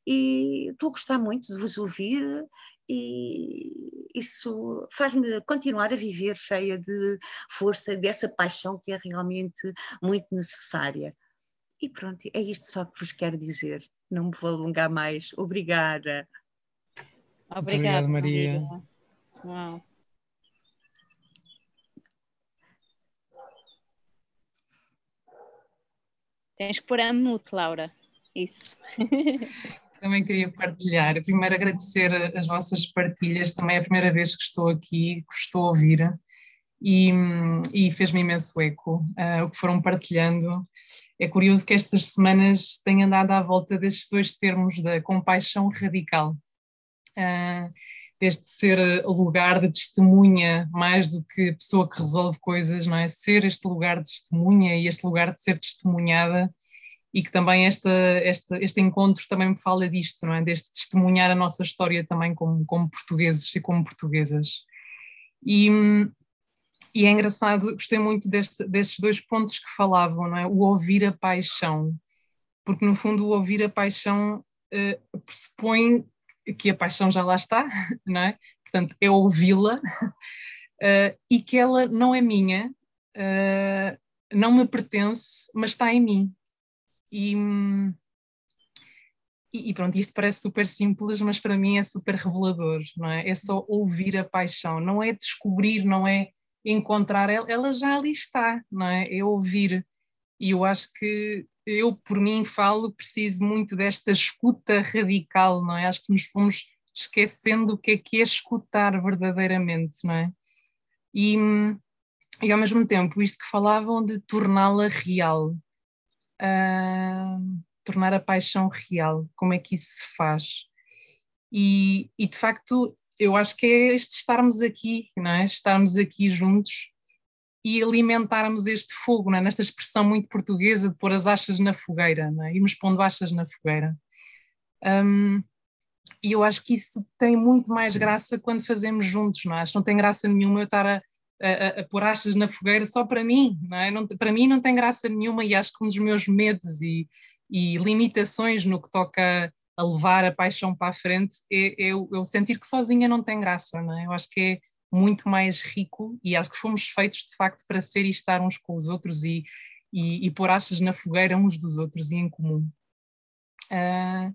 e estou a gostar muito de vos ouvir e isso faz-me continuar a viver cheia de força, dessa paixão que é realmente muito necessária. E pronto, é isto só que vos quero dizer. Não me vou alongar mais. Obrigada. Obrigada, Maria. Maria. Tens que pôr a mute, Laura. Isso. Também queria partilhar. Primeiro agradecer as vossas partilhas. Também é a primeira vez que estou aqui, que estou a ouvir. E, e fez-me imenso eco uh, o que foram partilhando. É curioso que estas semanas tenham andado à volta destes dois termos da compaixão radical. Uh, deste ser lugar de testemunha mais do que pessoa que resolve coisas, não é? Ser este lugar de testemunha e este lugar de ser testemunhada e que também esta, esta, este encontro também me fala disto, não é? Deste testemunhar a nossa história também como, como portugueses e como portuguesas. E, e é engraçado, gostei muito deste, destes dois pontos que falavam, não é? O ouvir a paixão, porque no fundo o ouvir a paixão uh, pressupõe que a paixão já lá está, não é? Portanto, é ouvi-la uh, e que ela não é minha, uh, não me pertence, mas está em mim. E, e, pronto, isto parece super simples, mas para mim é super revelador, não é? É só ouvir a paixão, não é descobrir, não é encontrar ela, ela já ali está, não é? É ouvir. E eu acho que eu, por mim, falo, preciso muito desta escuta radical, não é? Acho que nos fomos esquecendo o que é que é escutar verdadeiramente, não é? E, e ao mesmo tempo, isto que falavam de torná-la real, uh, tornar a paixão real, como é que isso se faz? E, e de facto, eu acho que é este estarmos aqui, não é? Estarmos aqui juntos e alimentarmos este fogo, é? nesta expressão muito portuguesa de pôr as achas na fogueira, é? irmos pondo achas na fogueira. Um, e eu acho que isso tem muito mais graça quando fazemos juntos, não é? Acho que não tem graça nenhuma eu estar a, a, a pôr achas na fogueira só para mim, não é? Não, para mim não tem graça nenhuma e acho que um dos meus medos e, e limitações no que toca a levar a paixão para a frente é, é eu, eu sentir que sozinha não tem graça, não é? Eu acho que é muito mais rico e acho que fomos feitos de facto para ser e estar uns com os outros e, e, e pôr achas na fogueira uns dos outros e em comum. Uh,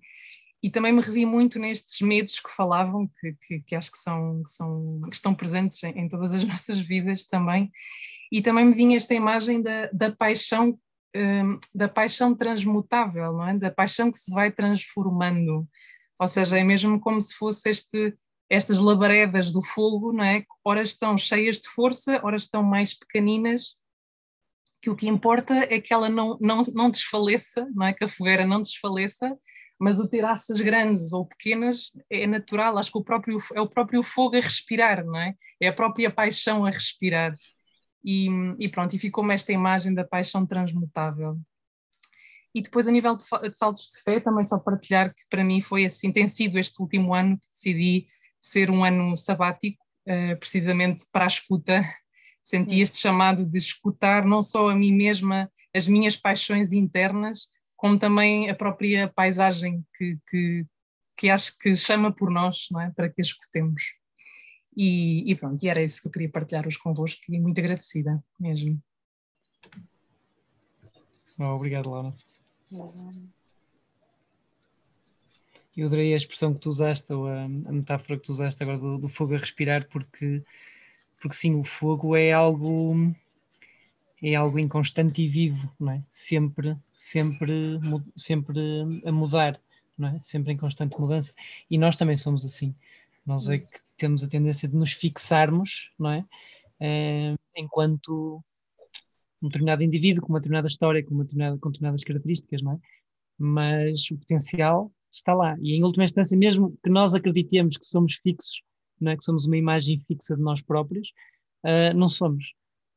e também me revi muito nestes medos que falavam, que, que, que acho que, são, são, que estão presentes em, em, todas as nossas vidas também, e também me vinha esta imagem da, da paixão um, da paixão transmutável, não é? da paixão que se vai transformando, ou seja, é mesmo como se fosse este estas labaredas do fogo, não é? Ora estão cheias de força, ora estão mais pequeninas, que o que importa é que ela não, não, não desfaleça, não é? Que a fogueira não desfaleça, mas o ter aças grandes ou pequenas é natural, acho que o próprio, é o próprio fogo a respirar, não é? É a própria paixão a respirar. E, e pronto, e ficou-me esta imagem da paixão transmutável. E depois, a nível de, de, saltos de fé, também só partilhar que para mim foi assim, tem sido este último ano que decidi ser um ano sabático, uh, precisamente para a escuta. Senti hum. este chamado de escutar não só a mim mesma, as minhas paixões internas, como também a própria paisagem que, que, que acho que chama por nós, não é? para que a escutemos. E, e, pronto, e era isso que eu queria partilhar hoje convosco e muito agradecida mesmo. Oh, obrigado, Laura. Eu adorei a expressão que tu usaste, ou a, a metáfora que tu usaste agora do, do, fogo a respirar, porque, porque sim, o fogo é algo é algo inconstante e vivo, não é? Sempre, sempre, sempre a mudar, não é? Sempre em constante mudança. E nós também somos assim. Nós é que temos a tendência de nos fixarmos, não é? é enquanto um determinado indivíduo com uma determinada história, com, uma determinada, com determinadas características, não é? Mas o potencial está lá. E em última instância, mesmo que nós acreditemos que somos fixos, não é? que somos uma imagem fixa de nós próprios, uh, não somos.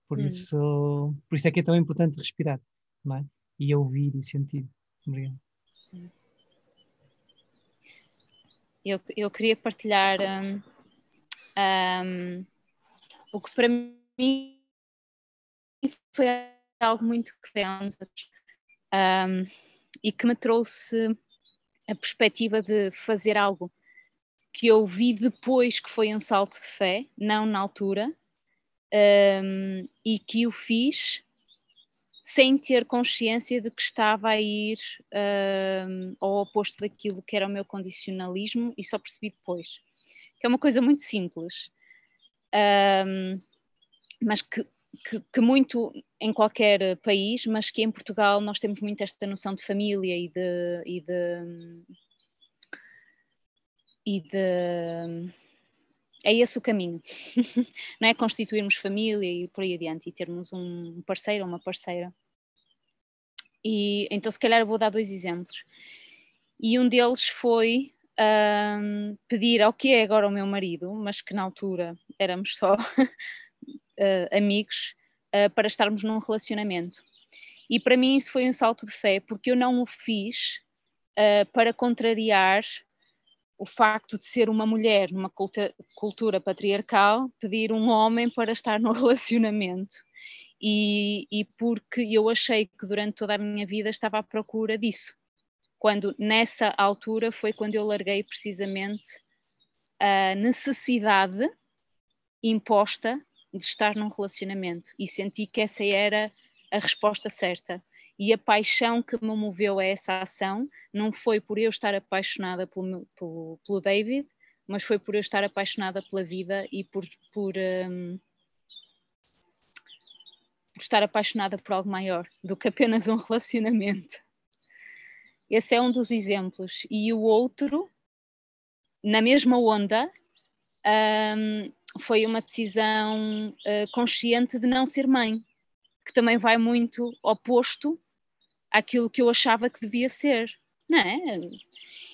Por, hum. isso, por isso é que é tão importante respirar não é? e ouvir e sentir. Obrigado. Eu, eu queria partilhar um, um, o que para mim foi algo muito grande um, e que me trouxe a perspectiva de fazer algo que eu vi depois que foi um salto de fé, não na altura, um, e que o fiz sem ter consciência de que estava a ir um, ao oposto daquilo que era o meu condicionalismo e só percebi depois. Que é uma coisa muito simples, um, mas que que, que, muito em qualquer país, mas que em Portugal nós temos muito esta noção de família e de. E de, e de é esse o caminho, não é? Constituirmos família e por aí adiante e termos um parceiro ou uma parceira. E então, se calhar, vou dar dois exemplos. E um deles foi um, pedir ao que é agora o meu marido, mas que na altura éramos só uh, amigos uh, para estarmos num relacionamento. E para mim isso foi um salto de fé, porque eu não o fiz uh, para contrariar o facto de ser uma mulher numa cultura, cultura patriarcal, pedir um homem para estar no relacionamento. E, e, porque eu achei que durante toda a minha vida estava à procura disso. quando nessa altura foi quando eu larguei precisamente a necessidade imposta de estar num relacionamento e senti que essa era a resposta certa. E a paixão que me moveu a essa ação não foi por eu estar apaixonada pelo, pelo, pelo David, mas foi por eu estar apaixonada pela vida e por, por, um, por estar apaixonada por algo maior do que apenas um relacionamento. Esse é um dos exemplos. E o outro, na mesma onda, um, foi uma decisão uh, consciente de não ser mãe, que também vai muito oposto àquilo que eu achava que devia ser, não é?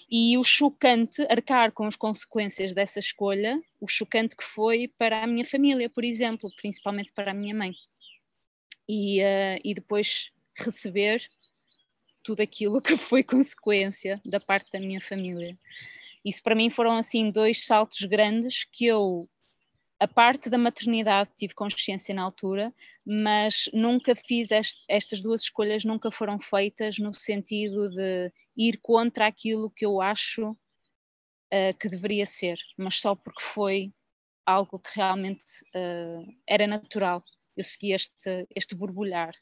E o chocante, arcar com as consequências dessa escolha, o chocante que foi para a minha família, por exemplo, principalmente para a minha mãe. E, uh, e depois receber tudo aquilo que foi consequência da parte da minha família. Isso para mim foram assim dois saltos grandes que eu a parte da maternidade tive consciência na altura, mas nunca fiz est estas duas escolhas, nunca foram feitas no sentido de ir contra aquilo que eu acho uh, que deveria ser, mas só porque foi algo que realmente uh, era natural. Eu segui este, este borbulhar.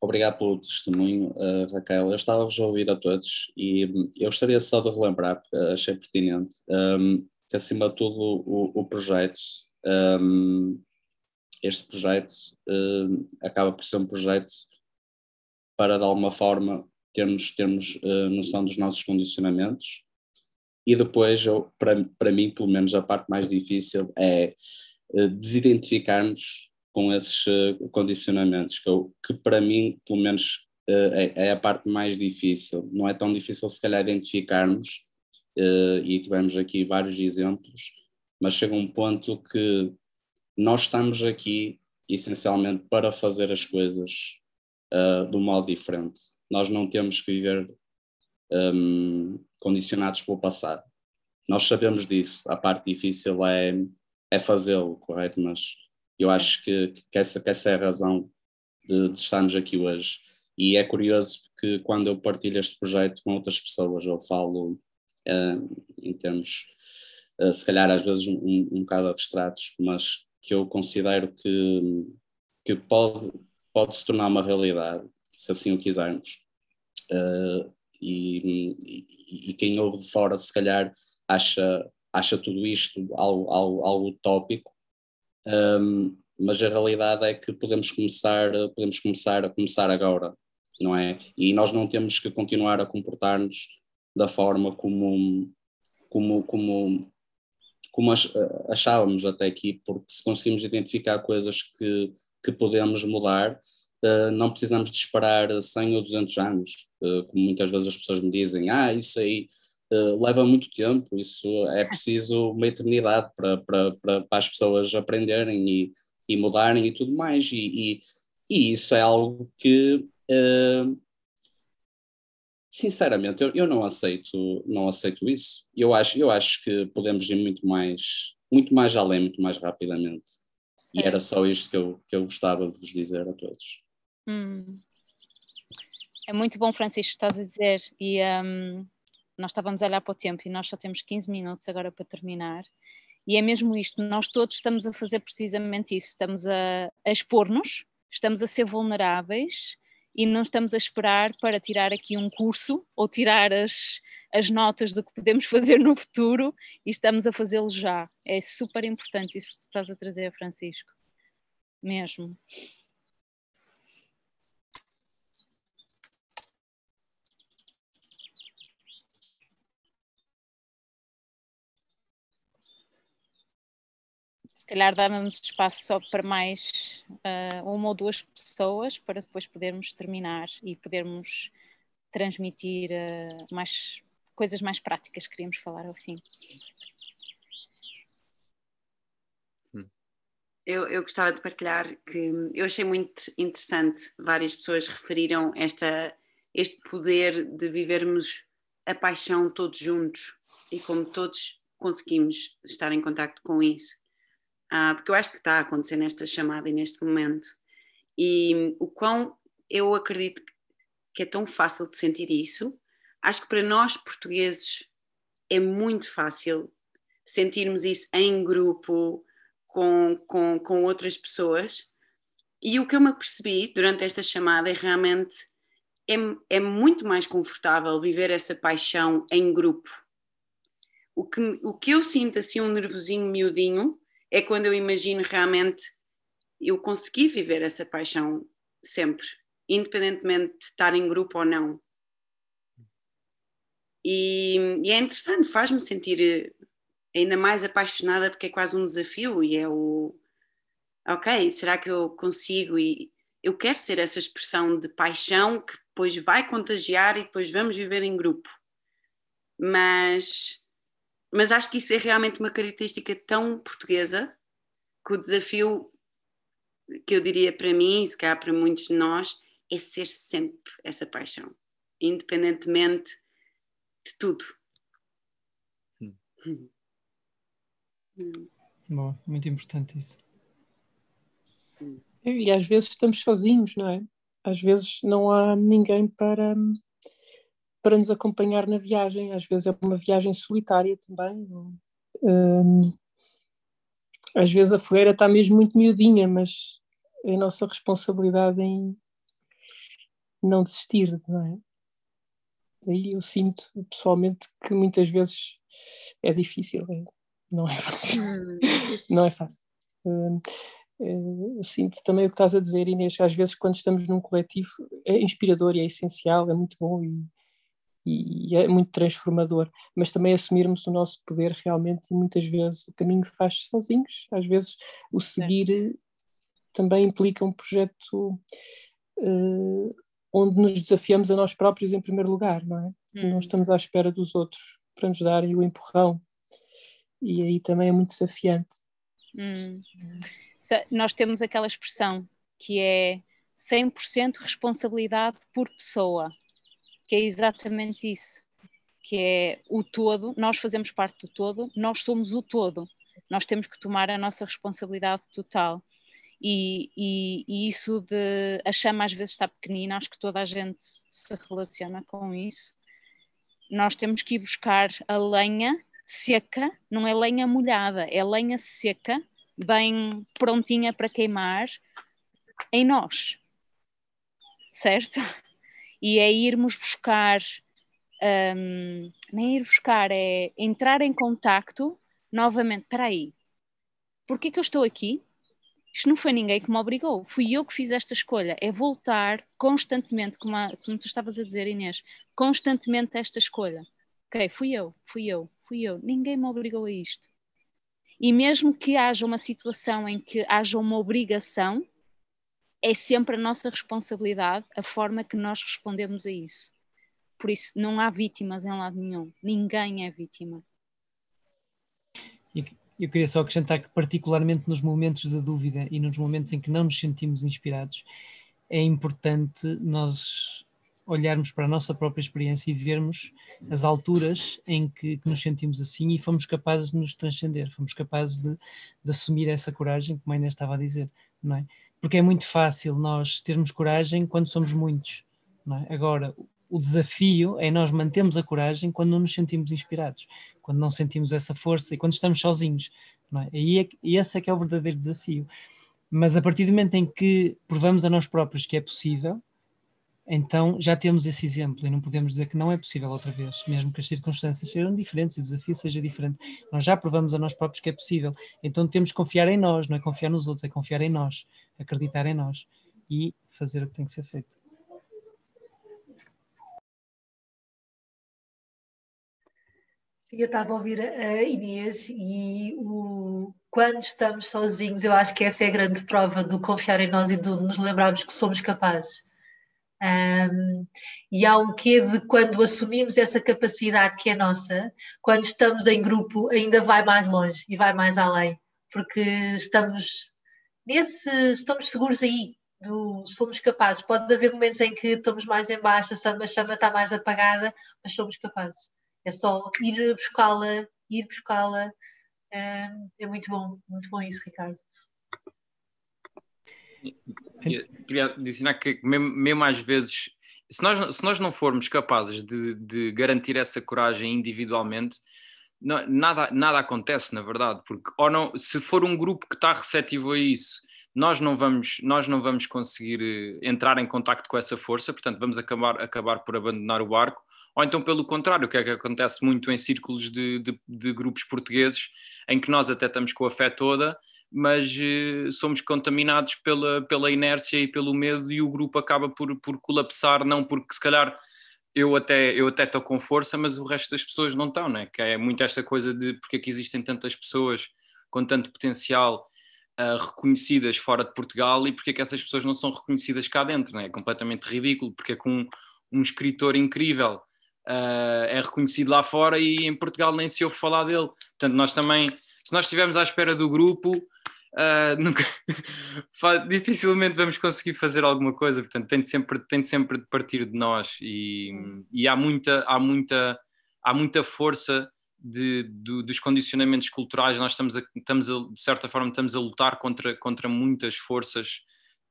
Obrigado pelo testemunho, uh, Raquel. Eu estava-vos a ouvir a todos e eu gostaria só de relembrar, porque achei pertinente, um, que acima de tudo o, o projeto, um, este projeto um, acaba por ser um projeto para de alguma forma termos, termos uh, noção dos nossos condicionamentos e depois, eu, para, para mim, pelo menos a parte mais difícil é desidentificarmos com esses uh, condicionamentos, que, eu, que para mim, pelo menos, uh, é, é, a parte mais difícil. Não é tão difícil, se calhar, identificarmos, uh, e tivemos aqui vários exemplos, mas chega um ponto que nós estamos aqui essencialmente para fazer as coisas de um modo diferente. Nós não temos que viver um, condicionados pelo passado. Nós sabemos disso. A parte difícil é, é fazê-lo, correto? Mas eu acho que, que, essa, que essa é a razão de, de estarmos aqui hoje. E é curioso que quando eu partilho este projeto com outras pessoas, eu falo uh, em termos, uh, se calhar às vezes um, um, bocado abstratos, mas que eu considero que, que pode, pode se tornar uma realidade, se assim o quisermos. Uh, e, e, e, quem ouve de fora, se calhar, acha, acha tudo isto algo, algo, algo utópico, um, mas a realidade é que podemos começar, podemos começar a começar agora, não é? E nós não temos que continuar a comportar-nos da forma como, como, como, como achávamos até aqui, porque se conseguimos identificar coisas que, que podemos mudar, uh, não precisamos de esperar 100 ou 200 anos, uh, como muitas vezes as pessoas me dizem, ah, isso aí uh, leva muito tempo, isso é preciso uma eternidade para, para, para, para as pessoas aprenderem e, e mudarem e tudo mais, e, e, e isso é algo que uh, sinceramente eu, eu não aceito não aceito isso. Eu acho eu acho que podemos ir muito mais muito mais além muito mais rapidamente. E era só isto que eu, que eu gostava de vos dizer a todos. Hum. é muito bom Francisco estás a dizer. E um, nós estávamos a olhar para o tempo e nós só temos 15 minutos agora para terminar. E é mesmo isto, nós todos estamos a fazer precisamente isso, estamos a, a expor-nos, estamos a ser vulneráveis e não estamos a esperar para tirar aqui um curso ou tirar as, as notas do que podemos fazer no futuro e estamos a fazê-lo já. É super importante isso que tu estás a trazer, Francisco. Mesmo. Se calhar dávamos espaço só para mais uh, uma ou duas pessoas para depois podermos terminar e podermos transmitir uh, mais coisas mais práticas que queríamos falar ao fim. Eu, eu gostava de partilhar que eu achei muito interessante, várias pessoas referiram esta, este poder de vivermos a paixão todos juntos e como todos conseguimos estar em contato com isso ah, porque eu acho que está a acontecer nesta chamada e neste momento. E o quão eu acredito que é tão fácil de sentir isso, acho que para nós portugueses é muito fácil sentirmos isso em grupo, com, com, com outras pessoas. E o que eu me percebi durante esta chamada é realmente é, é muito mais confortável viver essa paixão em grupo. O que, o que eu sinto assim um nervosinho miudinho é quando eu imagino realmente eu consegui viver essa paixão sempre, independentemente de estar em grupo ou não. E, e é interessante, faz-me sentir eh, ainda mais apaixonada porque é quase um desafio e é o ok, será que eu consigo e eu quero ser essa expressão de paixão que depois vai contagiar e depois vamos viver em grupo. Mas mas acho que isso é realmente uma característica tão portuguesa que o desafio que eu diria para mim, e se calhar para muitos de nós, é ser sempre essa paixão, independentemente de tudo. Hum. Bom, muito importante isso. E às vezes estamos sozinhos, não é? Às vezes não há ninguém para, para nos acompanhar na viagem. Às vezes é uma viagem solitária também. Um, às vezes a fogueira está mesmo muito miudinha, mas é a nossa responsabilidade em não desistir, não é? Daí eu sinto pessoalmente que muitas vezes é difícil, é, não é fácil. Hum. não é fácil. Um, eu sinto também o que estás a dizer, Inês, às vezes quando estamos num coletivo é inspirador e é essencial, é muito bom e, e é muito transformador, mas também assumirmos o nosso poder realmente e muitas vezes o caminho faz sozinhos, às vezes o seguir é. também implica um projeto uh, onde nos desafiamos a nós próprios em primeiro lugar, não é? Hum. Não estamos à espera dos outros para nos darem o empurrão e aí também é muito desafiante. Hum. Nós temos aquela expressão que é 100% responsabilidade por pessoa que é exatamente isso, que é o todo, nós fazemos parte do todo, nós somos o todo, nós temos que tomar a nossa responsabilidade total. E, e, e, isso de a chama às vezes está pequenina, acho que toda a gente se relaciona com isso. Nós temos que ir buscar a lenha seca, não é lenha molhada, é lenha seca, bem prontinha para queimar em nós, certo? E é irmos buscar, um, nem ir buscar, é entrar em contacto novamente. Espera aí, porquê que eu estou aqui? Isto não foi ninguém que me obrigou, fui eu que fiz esta escolha. É voltar constantemente, como, a, como tu estavas a dizer, Inês, constantemente a esta escolha. Ok, fui eu, fui eu, fui eu. Ninguém me obrigou a isto. E mesmo que haja uma situação em que haja uma obrigação, é sempre a nossa responsabilidade a forma que nós respondemos a isso. Por isso, não há vítimas em lado nenhum. Ninguém é vítima. Eu queria só acrescentar que, particularmente nos momentos de dúvida e nos momentos em que não nos sentimos inspirados, é importante nós olharmos para a nossa própria experiência e vermos as alturas em que, que nos sentimos assim e fomos capazes de nos transcender, fomos capazes de, de assumir essa coragem, como a Inês estava a dizer, não é? Porque é muito fácil nós termos coragem quando somos muitos. É? Agora, o desafio é nós mantermos a coragem quando não nos sentimos inspirados, quando não sentimos essa força e quando estamos sozinhos. É? E, é, e esse é que é o verdadeiro desafio. Mas a partir do momento em que provamos a nós próprios que é possível, então já temos esse exemplo e não podemos dizer que não é possível outra vez, mesmo que as circunstâncias sejam diferentes, o desafio seja diferente. Nós já provamos a nós próprios que é possível, então temos que confiar em nós, não é confiar nos outros, é confiar em nós, acreditar em nós e fazer o que tem que ser feito. Eu estava a ouvir a Inês e o, quando estamos sozinhos, eu acho que essa é a grande prova do confiar em nós e de nos lembrarmos que somos capazes um, e há um quê de quando assumimos essa capacidade que é nossa, quando estamos em grupo, ainda vai mais longe e vai mais além, porque estamos nesse, estamos seguros aí, do, somos capazes. Pode haver momentos em que estamos mais em baixa, a chama está mais apagada, mas somos capazes. É só ir buscá-la, ir buscá-la É, é muito bom, muito bom isso, Ricardo. Queria adicionar que mesmo, mesmo às vezes, se nós, se nós não formos capazes de, de garantir essa coragem individualmente, não, nada, nada acontece, na verdade, porque ou não, se for um grupo que está receptivo a isso, nós não vamos, nós não vamos conseguir eh, entrar em contacto com essa força, portanto vamos acabar, acabar por abandonar o barco, ou então pelo contrário, o que é que acontece muito em círculos de, de, de grupos portugueses, em que nós até estamos com a fé toda, mas uh, somos contaminados pela, pela inércia e pelo medo e o grupo acaba por, por colapsar, não porque se calhar eu até eu até estou com força, mas o resto das pessoas não estão, né? que é muito esta coisa de porque é que existem tantas pessoas com tanto potencial uh, reconhecidas fora de Portugal e porque é que essas pessoas não são reconhecidas cá dentro, né? é completamente ridículo, porque é que um, um escritor incrível uh, é reconhecido lá fora e em Portugal nem se ouve falar dele, portanto nós também, se nós estivermos à espera do grupo Uh, nunca, dificilmente vamos conseguir fazer alguma coisa, portanto tem de sempre, tem de, sempre partir de nós e, e há, muita, há, muita, há muita força de, dos condicionamentos culturais, nós estamos, a, estamos a, de certa forma estamos a lutar contra, contra muitas forças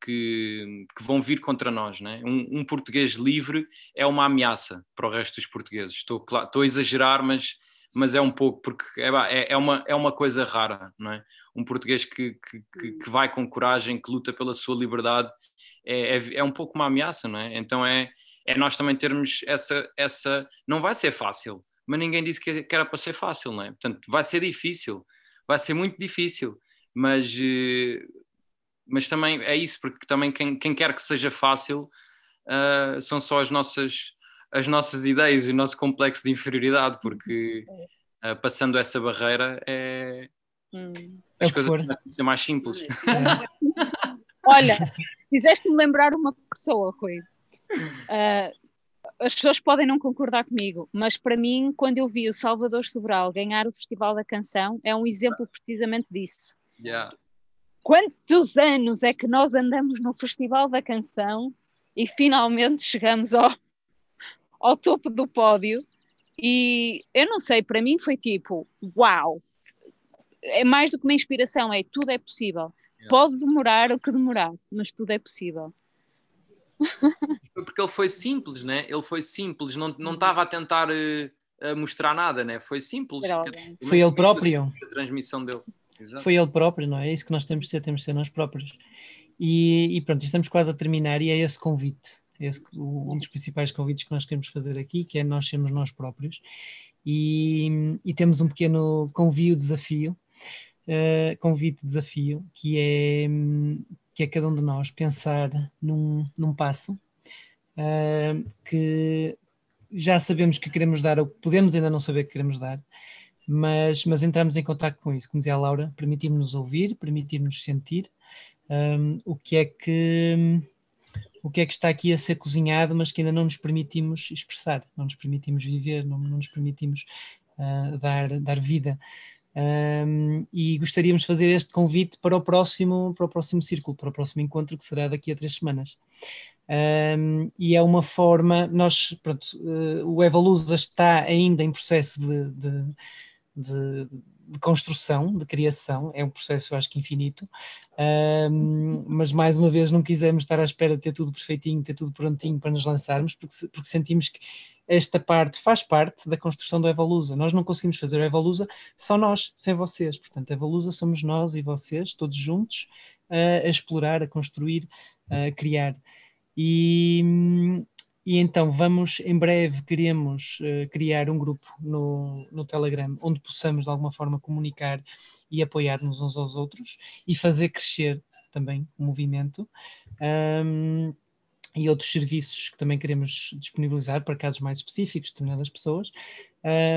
que, que vão vir contra nós. Né? Um, um, português livre é uma ameaça para o resto dos portugueses. Estou, estou a exagerar, mas mas é um pouco, porque é, é, é, uma, é uma coisa rara, não é? Um português que, que, que vai com coragem, que luta pela sua liberdade, é, é, é, um pouco uma ameaça, não é? Então é, é nós também termos essa, essa. Não vai ser fácil, mas ninguém disse que, que era para ser fácil, não é? Portanto, vai ser difícil, vai ser muito difícil, mas, eh, mas também é isso, porque também quem, quem quer que seja fácil uh, são só as nossas as nossas ideias e o nosso complexo de inferioridade, porque uh, passando essa barreira é. Hum. As é coisas vão ser mais simples. É. Olha, fizeste-me lembrar uma pessoa, Rui. Uh, as pessoas podem não concordar comigo, mas para mim, quando eu vi o Salvador Sobral ganhar o Festival da Canção, é um exemplo precisamente disso. Yeah. Quantos anos é que nós andamos no Festival da Canção e finalmente chegamos ao, ao topo do pódio e eu não sei, para mim foi tipo, uau, é mais do que uma inspiração, é tudo é possível. Yeah. Pode demorar o que demorar, mas tudo é possível. Porque ele foi simples, né? Ele foi simples, não, não estava a tentar uh, mostrar nada, né? Foi simples. Foi ele próprio. A transmissão dele. Exato. Foi ele próprio, não é? É isso que nós temos de ser, temos de ser nós próprios. E, e pronto, estamos quase a terminar e é esse convite esse, um dos principais convites que nós queremos fazer aqui, que é nós sermos nós próprios. E, e temos um pequeno convio desafio, uh, convite desafio, que é, que é cada um de nós pensar num, num passo uh, que já sabemos que queremos dar, ou podemos ainda não saber que queremos dar, mas, mas entramos em contato com isso. Como dizia a Laura, permitimos-nos ouvir, permitimos-nos sentir um, o que é que o que é que está aqui a ser cozinhado, mas que ainda não nos permitimos expressar, não nos permitimos viver, não, não nos permitimos uh, dar, dar vida. Um, e gostaríamos de fazer este convite para o próximo para o próximo círculo, para o próximo encontro que será daqui a três semanas. Um, e é uma forma, nós, pronto, uh, o Evolusa está ainda em processo de, de, de de construção, de criação, é um processo, acho que infinito, um, mas mais uma vez não quisemos estar à espera de ter tudo perfeitinho, ter tudo prontinho para nos lançarmos, porque, porque sentimos que esta parte faz parte da construção do Evolusa. Nós não conseguimos fazer o Evolusa só nós, sem vocês. Portanto, Evolusa somos nós e vocês, todos juntos, a, a explorar, a construir, a criar. E, e então vamos, em breve, queremos uh, criar um grupo no, no Telegram onde possamos de alguma forma comunicar e apoiar-nos uns aos outros e fazer crescer também o movimento. Um, e outros serviços que também queremos disponibilizar para casos mais específicos de determinadas pessoas.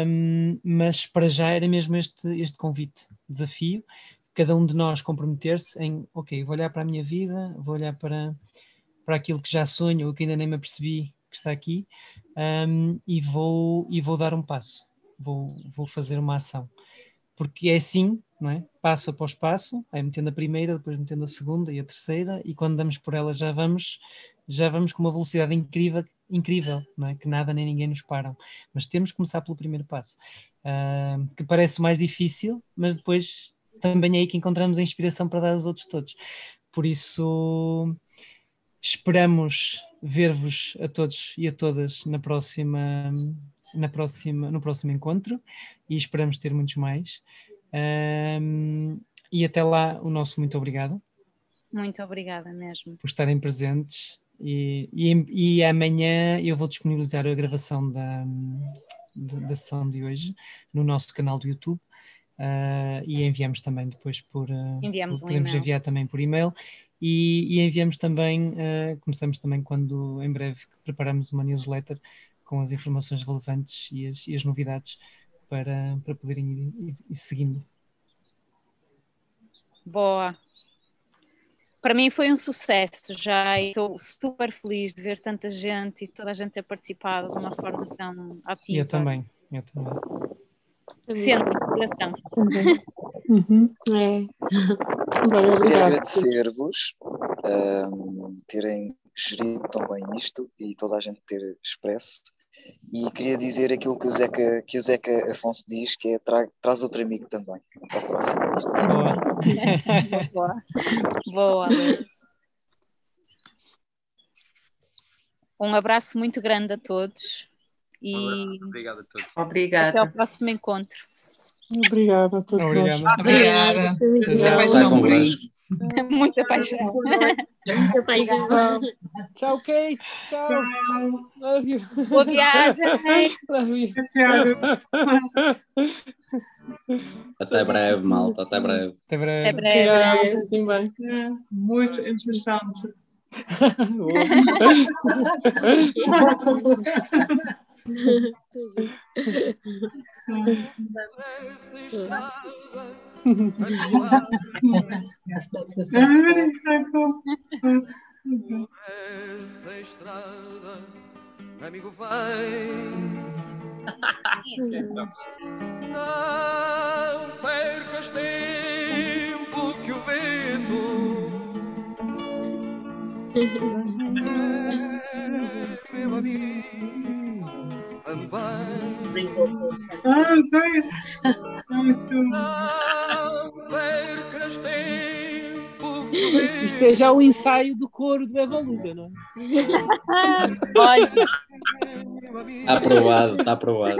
Um, mas para já era mesmo este, este convite, desafio, cada um de nós comprometer-se em, ok, vou olhar para a minha vida, vou olhar para, para aquilo que já sonho ou que ainda nem me apercebi que está aqui um, e, vou, e vou dar um passo, vou, vou fazer uma ação. Porque é assim não é? Passo após passo, aí metendo a primeira, depois metendo a segunda e a terceira, e quando damos por ela já vamos, já vamos com uma velocidade incrível, incrível, não é? Que nada nem ninguém nos param. Mas temos que começar pelo primeiro passo, uh, que parece o mais difícil, mas depois também é aí que encontramos a inspiração para dar aos outros todos. Por isso, esperamos ver-vos a todos e a todas na próxima, na próxima, no próximo encontro e esperamos ter muitos mais. Um, e até lá, o nosso muito obrigado. Muito obrigada mesmo. Por estarem presentes. E, e, e amanhã eu vou disponibilizar a gravação da, da, da sessão de hoje no nosso canal do YouTube. Uh, e enviamos também depois por, uh, enviamos por, podemos um enviar também por e-mail e, e enviamos também uh, começamos também quando em breve preparamos uma newsletter com as informações relevantes e as, e as novidades para, para poderem ir, ir, ir seguindo. Boa. Para mim foi um sucesso já e estou super feliz de ver tanta gente e toda a gente ter participado de uma forma tão ativa. Eu também, eu também. Sendo inspiração. Uhum. É. Bem, obrigado. Agradecer-vos um, terem gerido tão bem isto e toda a gente ter expresso e queria dizer aquilo que o Zeca, que o Zeca Afonso diz, que é tra, traz outro amigo também. Para a próxima. Boa. Boa. Um abraço muito grande a todos. E Obrigado a todos. Obrigada. até ao próximo encontro. Obrigada a todos Obrigado. nós. Obrigada. Muita paixão por isto. Muita paixão. Muita paixão. Tchau, Kate. Tchau. Love you. Boa viagem. Love you. Até breve, malta. Até breve. Até breve. Até breve. Obrigada. É, muito interessante. Essa estrada, amigo, vai. Não percas tempo que o vento é meu amigo. Ah, pois. Muito. Não percas tempo que o vento Isto é já o ensaio do coro do Evolusa, não é? Olha, Está aprovado, está aprovado.